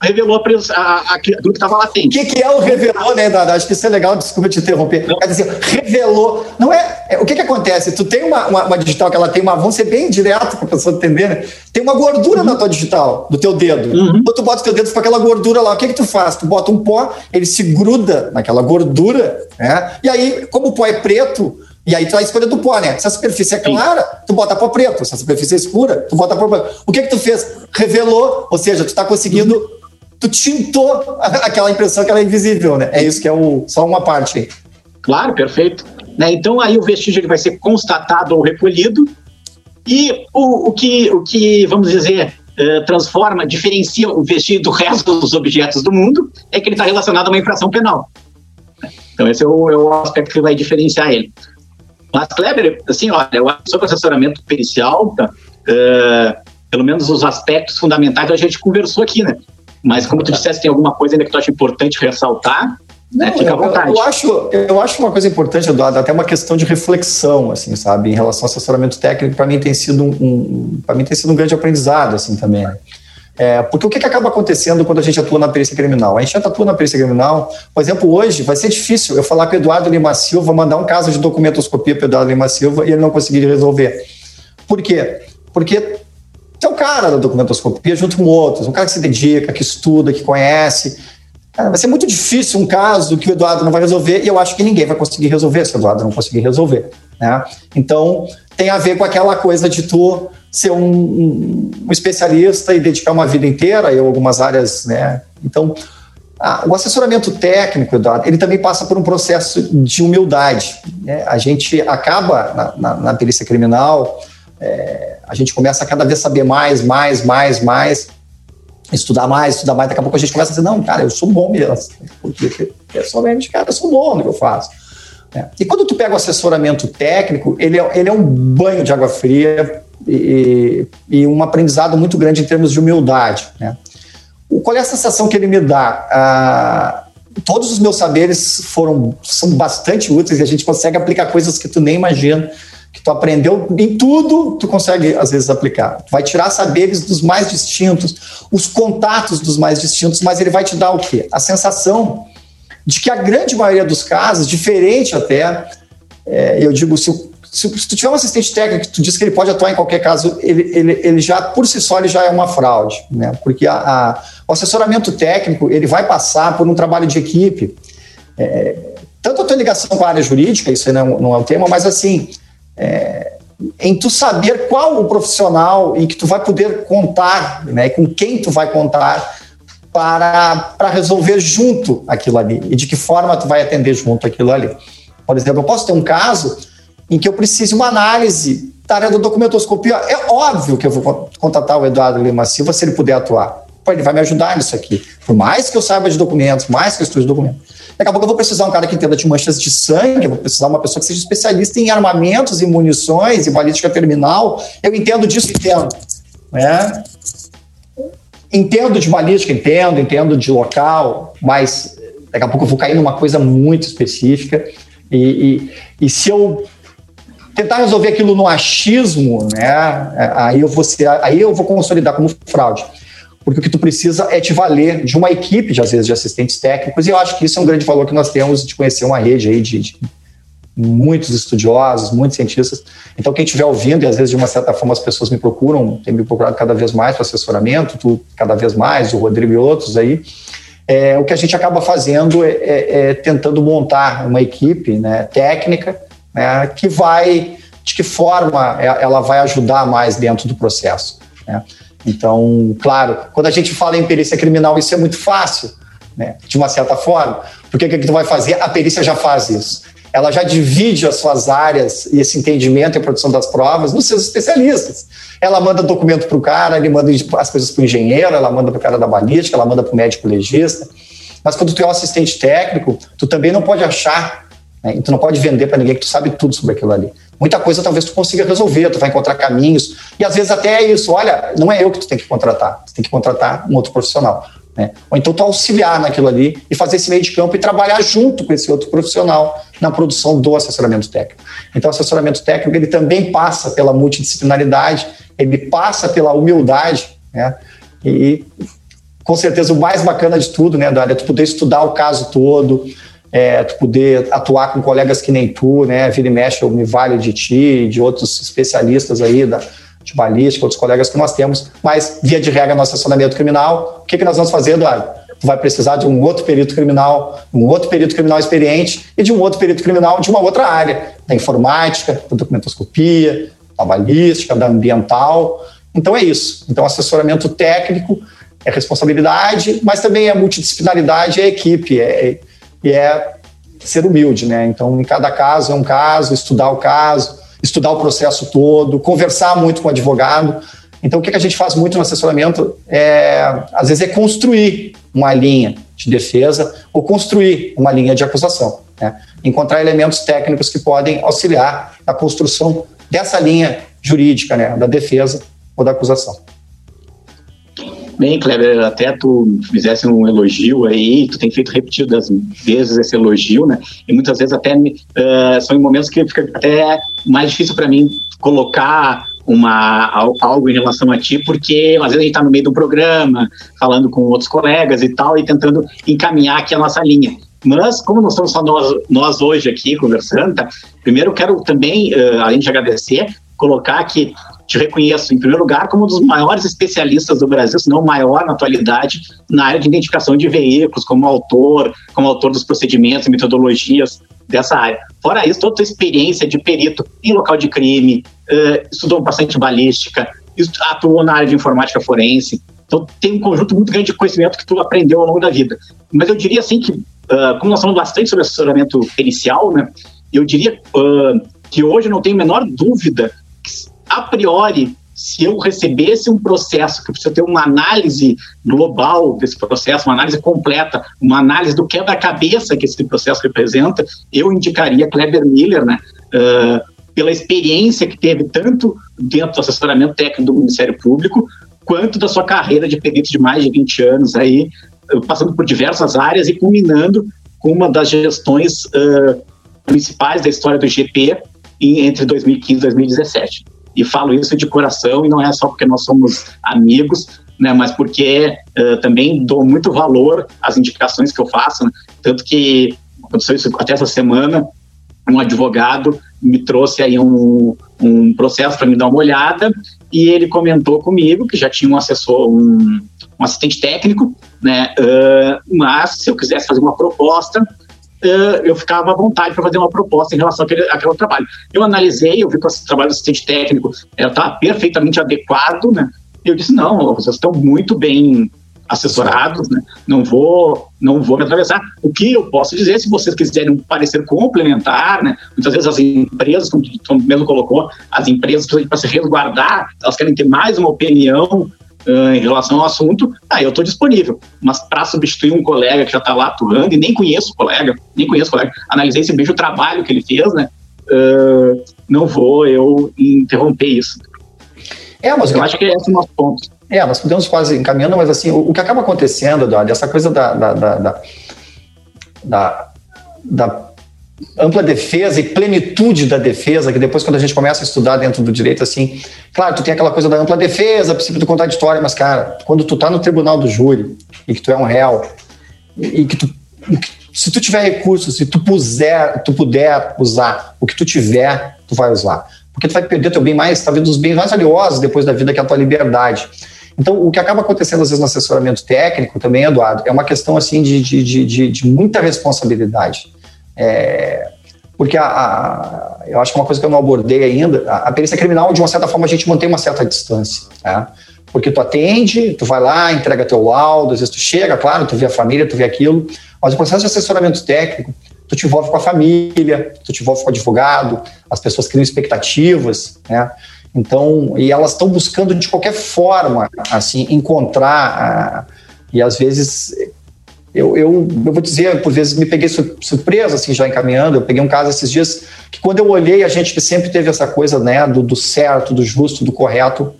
revelou a, a, aquilo que estava latente. O que, que, é o revelou, né, Dada? Acho que isso é legal, desculpa te interromper. Quer dizer, revelou. Não é, é, O que, que acontece? Tu tem uma, uma, uma, digital que ela tem uma. Vamos ser bem direto para a pessoa entender, né? Tem uma gordura uhum. na tua digital, do teu dedo. Uhum. Quando tu bota o teu dedo com aquela gordura lá, o que, que tu faz? Tu bota um pó, ele se gruda naquela gordura, né? E aí, como o pó é preto, e aí tu vai escolher do pó, né? Se a superfície é clara, Sim. tu bota pó preto. Se a superfície é escura, tu bota pó preto. O que que tu fez? Revelou, ou seja, tu está conseguindo tu tintou aquela impressão que ela é invisível, né? É isso que é o, só uma parte. Claro, perfeito. Né? Então aí o vestígio ele vai ser constatado ou recolhido e o, o, que, o que, vamos dizer, uh, transforma, diferencia o vestígio do resto dos objetos do mundo é que ele está relacionado a uma infração penal. Então esse é o, é o aspecto que vai diferenciar ele. Mas, Kleber, assim, olha, eu acho sobre assessoramento pericial, tá? uh, pelo menos os aspectos fundamentais a gente conversou aqui, né? Mas como tu disseste, tem alguma coisa ainda que tu acha importante ressaltar? Né? Fica à vontade. Eu, eu, acho, eu acho uma coisa importante, Eduardo, até uma questão de reflexão, assim, sabe, em relação ao assessoramento técnico, para mim tem sido um, um para mim tem sido um grande aprendizado, assim, também. É, porque o que, que acaba acontecendo quando a gente atua na perícia criminal? A gente já atua na perícia criminal, por exemplo, hoje vai ser difícil eu falar com o Eduardo Lima Silva, mandar um caso de documentoscopia para o Eduardo Lima Silva e ele não conseguir resolver. Por quê? Porque é o cara da documentoscopia junto com outros, um cara que se dedica, que estuda, que conhece. Cara, vai ser muito difícil um caso que o Eduardo não vai resolver e eu acho que ninguém vai conseguir resolver se o Eduardo não conseguir resolver. Né? Então, tem a ver com aquela coisa de tu ser um, um, um especialista e dedicar uma vida inteira em algumas áreas. Né? Então, ah, o assessoramento técnico, Eduardo, ele também passa por um processo de humildade. Né? A gente acaba, na, na, na perícia criminal, é, a gente começa a cada vez saber mais, mais, mais, mais, estudar mais, estudar mais. Daqui a pouco a gente começa a dizer: não, cara, eu sou bom mesmo. Porque pessoalmente, cara, eu sou bom no que eu faço. É. E quando tu pega o assessoramento técnico, ele é, ele é um banho de água fria e, e, um aprendizado muito grande em termos de humildade. Né? O, qual é a sensação que ele me dá? Ah, todos os meus saberes foram são bastante úteis e a gente consegue aplicar coisas que tu nem imagina que tu aprendeu em tudo, tu consegue às vezes aplicar. Tu vai tirar saberes dos mais distintos, os contatos dos mais distintos, mas ele vai te dar o quê? A sensação de que a grande maioria dos casos, diferente até, é, eu digo, se, se, se, tu tiver um assistente técnico que tu diz que ele pode atuar em qualquer caso, ele, ele, ele já, por si só, ele já é uma fraude, né? Porque a, a, o assessoramento técnico, ele vai passar por um trabalho de equipe, é, tanto a tua ligação com a área jurídica, isso não, não é o tema, mas assim, é, em tu saber qual o profissional em que tu vai poder contar, né, com quem tu vai contar para, para resolver junto aquilo ali e de que forma tu vai atender junto aquilo ali. Por exemplo, eu posso ter um caso em que eu precise uma análise da área da documentoscopia. É óbvio que eu vou contatar o Eduardo Lima Silva se ele puder atuar. Ele vai me ajudar nisso aqui. Por mais que eu saiba de documentos, mais que eu estude documentos. Daqui a pouco eu vou precisar um cara que entenda de manchas de sangue, eu vou precisar uma pessoa que seja especialista em armamentos e munições e balística terminal. Eu entendo disso, entendo. Né? Entendo de balística, entendo, entendo de local, mas daqui a pouco eu vou cair numa coisa muito específica. E, e, e se eu tentar resolver aquilo no achismo, né, aí eu vou ser, aí eu vou consolidar como fraude porque o que tu precisa é te valer de uma equipe, de, às vezes, de assistentes técnicos, e eu acho que isso é um grande valor que nós temos de conhecer uma rede aí de, de muitos estudiosos, muitos cientistas. Então, quem estiver ouvindo, e às vezes, de uma certa forma, as pessoas me procuram, tem me procurado cada vez mais para assessoramento, tu cada vez mais, o Rodrigo e outros aí, é, o que a gente acaba fazendo é, é, é tentando montar uma equipe né, técnica né, que vai, de que forma ela vai ajudar mais dentro do processo. Né? Então, claro, quando a gente fala em perícia criminal, isso é muito fácil, né? de uma certa forma, porque o que, que tu vai fazer? A perícia já faz isso. Ela já divide as suas áreas e esse entendimento e a produção das provas nos seus especialistas. Ela manda documento para o cara, ele manda as coisas para o engenheiro, ela manda para o cara da balística, ela manda para o médico legista. Mas quando tu é um assistente técnico, tu também não pode achar, né? tu não pode vender para ninguém que tu sabe tudo sobre aquilo ali muita coisa talvez tu consiga resolver, tu vai encontrar caminhos. E às vezes até é isso, olha, não é eu que tu tem que contratar, tu tem que contratar um outro profissional. Né? Ou então tu auxiliar naquilo ali e fazer esse meio de campo e trabalhar junto com esse outro profissional na produção do assessoramento técnico. Então o assessoramento técnico ele também passa pela multidisciplinaridade, ele passa pela humildade, né? E com certeza o mais bacana de tudo, né, Dália, é tu poder estudar o caso todo, é, tu poder atuar com colegas que nem tu, né? Vira e mexe, eu me valho de ti, de outros especialistas aí da, de balística, outros colegas que nós temos, mas via de regra no assessoramento criminal, o que, que nós vamos fazer, Eduardo? Tu vai precisar de um outro perito criminal, um outro perito criminal experiente e de um outro perito criminal de uma outra área, da informática, da documentoscopia, da balística, da ambiental. Então é isso. Então assessoramento técnico é responsabilidade, mas também é multidisciplinaridade, é equipe, é, e é ser humilde, né? Então, em cada caso é um caso, estudar o caso, estudar o processo todo, conversar muito com o advogado. Então, o que a gente faz muito no assessoramento é, às vezes, é construir uma linha de defesa ou construir uma linha de acusação. Né? Encontrar elementos técnicos que podem auxiliar na construção dessa linha jurídica, né? da defesa ou da acusação. Bem, Kleber, até tu fizesse um elogio aí, tu tem feito repetidas vezes esse elogio, né? E muitas vezes até uh, são em momentos que fica até mais difícil para mim colocar uma, algo em relação a ti, porque às vezes a gente está no meio do programa, falando com outros colegas e tal, e tentando encaminhar aqui a nossa linha. Mas, como nós estamos só nós, nós hoje aqui conversando, tá? primeiro quero também, uh, além de agradecer, colocar que te reconheço, em primeiro lugar, como um dos maiores especialistas do Brasil, se não o maior na atualidade, na área de identificação de veículos, como autor, como autor dos procedimentos e metodologias dessa área. Fora isso, toda a tua experiência de perito em local de crime, uh, estudou bastante balística, atuou na área de informática forense, então tem um conjunto muito grande de conhecimento que tu aprendeu ao longo da vida. Mas eu diria assim que, uh, como nós falamos bastante sobre assessoramento pericial, né, eu diria uh, que hoje não tenho a menor dúvida a priori, se eu recebesse um processo que precisa ter uma análise global desse processo, uma análise completa, uma análise do quebra-cabeça que esse processo representa, eu indicaria Kleber Miller, né? Uh, pela experiência que teve tanto dentro do assessoramento técnico do Ministério Público, quanto da sua carreira de perito de mais de 20 anos aí, passando por diversas áreas e culminando com uma das gestões uh, principais da história do GP em, entre 2015 e 2017. E falo isso de coração e não é só porque nós somos amigos, né, mas porque uh, também dou muito valor às indicações que eu faço, né, tanto que aconteceu isso até essa semana, um advogado me trouxe aí um, um processo para me dar uma olhada e ele comentou comigo que já tinha um assessor, um, um assistente técnico, né? Uh, mas se eu quisesse fazer uma proposta, eu ficava à vontade para fazer uma proposta em relação àquele, àquele trabalho. Eu analisei, eu vi que o trabalho do assistente técnico estava perfeitamente adequado, né? E eu disse não, vocês estão muito bem assessorados, né? não vou não vou me atravessar. O que eu posso dizer, se vocês quiserem um parecer complementar, né? muitas vezes as empresas, como tu mesmo colocou, as empresas para se resguardar, elas querem ter mais uma opinião uh, em relação ao assunto, aí eu estou disponível. Mas para substituir um colega que já está lá atuando, e nem conheço o colega, nem conheço o colega, analisei esse bem o trabalho que ele fez, né? Uh, não vou eu interromper isso. É, mas eu acho que esse é o nosso ponto. É, nós podemos quase encaminhando, mas assim, o, o que acaba acontecendo, Eduardo, essa coisa da, da, da, da, da ampla defesa e plenitude da defesa, que depois quando a gente começa a estudar dentro do direito, assim, claro, tu tem aquela coisa da ampla defesa, princípio do contraditório, mas, cara, quando tu tá no tribunal do júri e que tu é um réu e, que tu, se tu tiver recursos, se tu puser, tu puder usar o que tu tiver, tu vai usar. Porque tu vai perder teu bem mais, talvez tá os bens mais valiosos depois da vida, que é a tua liberdade. Então, o que acaba acontecendo às vezes no assessoramento técnico também, Eduardo, é uma questão assim de, de, de, de muita responsabilidade. É, porque a, a, eu acho que uma coisa que eu não abordei ainda, a, a, perícia criminal, de uma certa forma, a gente mantém uma certa distância. Né? Porque tu atende, tu vai lá, entrega teu laudo, às vezes tu chega, claro, tu vê a família, tu vê aquilo, mas o processo de assessoramento técnico, tu te envolve com a família, tu te envolve com o advogado, as pessoas criam expectativas, né? Então, e elas estão buscando de qualquer forma, assim, encontrar, uh, e às vezes, eu, eu, eu, vou dizer, por vezes me peguei surpresa, assim, já encaminhando, eu peguei um caso esses dias, que quando eu olhei, a gente sempre teve essa coisa, né, do, do certo, do justo, do correto,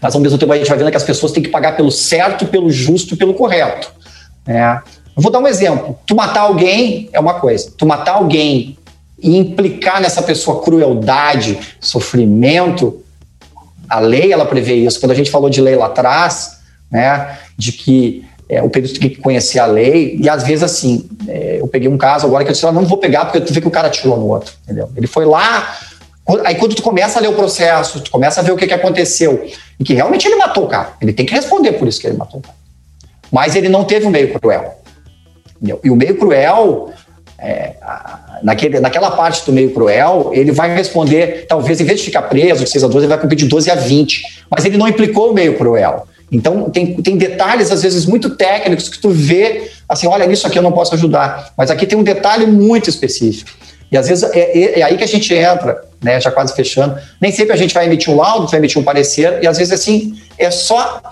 mas ao mesmo tempo a gente vai vendo que as pessoas têm que pagar pelo certo, pelo justo e pelo correto, né? Eu vou dar um exemplo. Tu matar alguém é uma coisa. Tu matar alguém e implicar nessa pessoa crueldade, sofrimento, a lei ela prevê isso. Quando a gente falou de lei lá atrás, né, de que é, o perito tem que conhecer a lei, e às vezes assim, é, eu peguei um caso agora que eu disse, ah, não vou pegar porque tu vê que o cara atirou no outro, entendeu? Ele foi lá, aí quando tu começa a ler o processo, tu começa a ver o que, que aconteceu, e que realmente ele matou o cara, ele tem que responder por isso que ele matou o cara. Mas ele não teve um meio cruel. Entendeu? E o meio cruel, é, naquele, naquela parte do meio cruel, ele vai responder, talvez, em vez de ficar preso de 6 a 12, ele vai cumprir de 12 a 20. Mas ele não implicou o meio cruel. Então, tem, tem detalhes, às vezes, muito técnicos que tu vê, assim, olha, nisso aqui eu não posso ajudar. Mas aqui tem um detalhe muito específico. E, às vezes, é, é, é aí que a gente entra, né, já quase fechando. Nem sempre a gente vai emitir um laudo, vai emitir um parecer, e, às vezes, assim, é só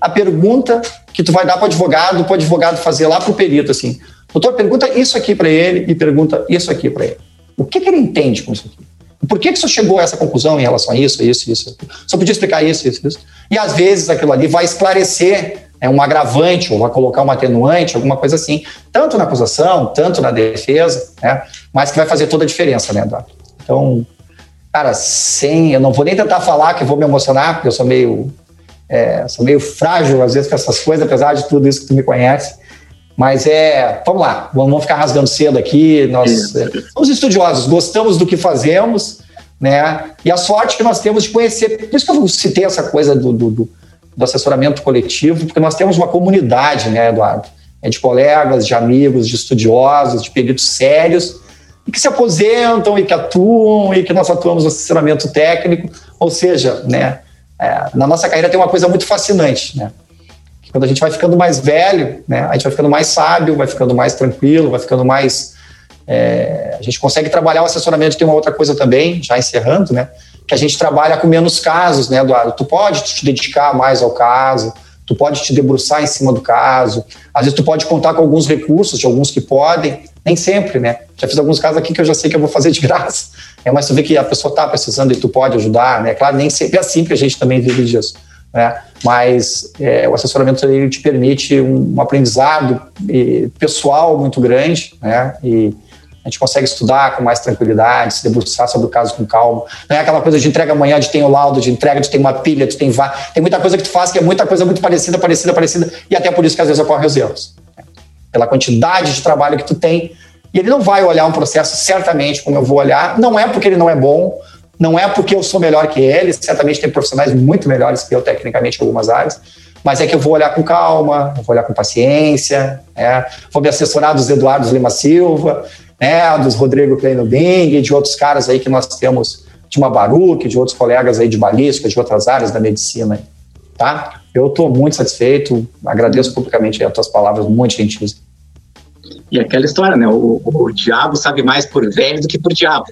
a pergunta que tu vai dar para o advogado, para o advogado fazer lá para o perito, assim, Doutor, pergunta isso aqui para ele e pergunta isso aqui para ele. O que, que, ele entende com isso aqui? Por que, que você chegou a essa conclusão em relação a isso, isso, isso? Só podia explicar isso, isso, isso. E às vezes aquilo ali vai esclarecer é, um agravante ou vai colocar um atenuante, alguma coisa assim, tanto na acusação, tanto na defesa, né? mas que vai fazer toda a diferença, né, Eduardo? Então, cara, sem. Eu não vou nem tentar falar que vou me emocionar, porque eu sou meio. É, sou meio frágil às vezes com essas coisas, apesar de tudo isso que tu me conhece. Mas é, vamos lá, vamos ficar rasgando cedo aqui. Nós é, somos estudiosos, gostamos do que fazemos, né? E a sorte que nós temos de conhecer. Por isso que eu citei essa coisa do, do, do assessoramento coletivo, porque nós temos uma comunidade, né, Eduardo? É de colegas, de amigos, de estudiosos, de peritos sérios, e que se aposentam e que atuam e que nós atuamos no assessoramento técnico. Ou seja, né, é, na nossa carreira tem uma coisa muito fascinante, né? Quando a gente vai ficando mais velho, né, a gente vai ficando mais sábio, vai ficando mais tranquilo, vai ficando mais. É, a gente consegue trabalhar o assessoramento. Tem uma outra coisa também, já encerrando, né, que a gente trabalha com menos casos, né, Eduardo? Tu pode te dedicar mais ao caso, tu pode te debruçar em cima do caso, às vezes tu pode contar com alguns recursos, de alguns que podem, Nem sempre, né? Já fiz alguns casos aqui que eu já sei que eu vou fazer de [LAUGHS] graça. É, mas tu vê que a pessoa está precisando e tu pode ajudar, né? Claro, nem sempre é assim, porque a gente também vive disso. Né? Mas é, o assessoramento ele te permite um, um aprendizado e, pessoal muito grande, né? E a gente consegue estudar com mais tranquilidade, se debruçar sobre o caso com calma. Não é aquela coisa de entrega amanhã, de tem o laudo, de entrega, de tem uma pilha, de tem vá. Tem muita coisa que tu faz que é muita coisa muito parecida, parecida, parecida, e até por isso que às vezes ocorrem os erros. Pela quantidade de trabalho que tu tem. E ele não vai olhar um processo certamente como eu vou olhar. Não é porque ele não é bom, não é porque eu sou melhor que ele, certamente tem profissionais muito melhores que eu tecnicamente em algumas áreas, mas é que eu vou olhar com calma, vou olhar com paciência, né? vou me assessorar dos Eduardo Lima Silva, né, dos Rodrigo Kleino Bing, de outros caras aí que nós temos, de uma Baruch, de outros colegas aí de balística, de outras áreas da medicina, tá? Eu estou muito satisfeito, agradeço publicamente as tuas palavras, muito gentis. E aquela história, né? O, o, diabo sabe mais por velho do que por diabo.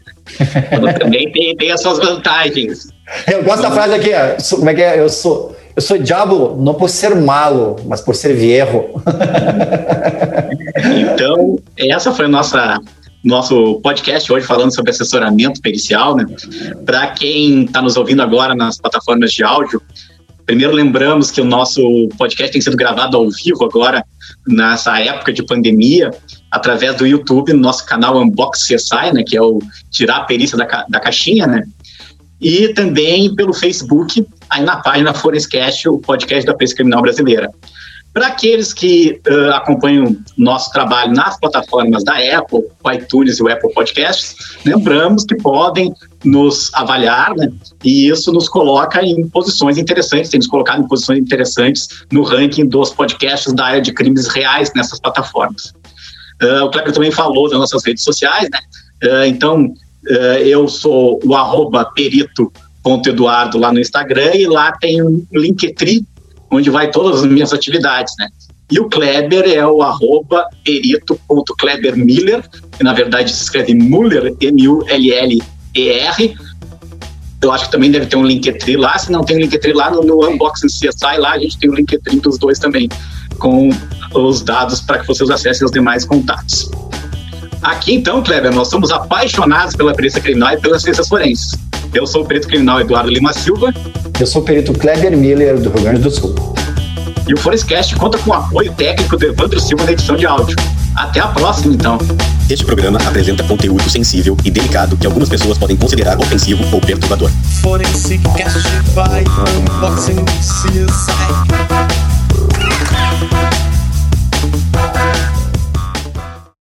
também tem, tem as suas vantagens. Eu gosto da frase aqui, como é que é? Eu sou, eu sou diabo não por ser malo, mas por ser viejo. [LAUGHS] então, essa foi a nossa nosso podcast hoje falando sobre assessoramento pericial, né? Para quem está nos ouvindo agora nas plataformas de áudio, primeiro lembramos que o nosso podcast tem sido gravado ao vivo agora nessa época de pandemia através do YouTube, no nosso canal Unbox CSI, né? Que é o tirar a perícia da, da caixinha, né? E também pelo Facebook, aí na página Forenscast, o podcast da Perícia Criminal Brasileira. Para aqueles que uh, acompanham nosso trabalho nas plataformas da Apple, o iTunes e o Apple Podcasts, lembramos que podem nos avaliar, né? E isso nos coloca em posições interessantes, tem nos colocado em posições interessantes no ranking dos podcasts da área de crimes reais nessas plataformas. Uh, o Kleber também falou das nossas redes sociais, né? Uh, então, eu sou o arroba perito.eduardo lá no Instagram e lá tem um Linktree onde vai todas as minhas atividades, né? E o Kleber é o arroba perito.klebermiller, que na verdade se escreve Muller, M-U-L-L-E-R. Eu acho que também deve ter um Linktree lá. Se não tem um Linktree lá, no, no Unboxing CSI lá, a gente tem o um Linktree dos dois também, com os dados para que vocês acessem os demais contatos. Aqui então, Kleber, nós somos apaixonados pela perícia criminal e pelas ciências forenses. Eu sou o perito criminal Eduardo Lima Silva. Eu sou o perito Kleber Miller, do Rio Grande do Sul. E o Forestcast conta com o apoio técnico do Evandro Silva na edição de áudio. Até a próxima, então. Este programa apresenta conteúdo sensível e delicado que algumas pessoas podem considerar ofensivo ou perturbador. Forensic Cast by Unboxing CSI.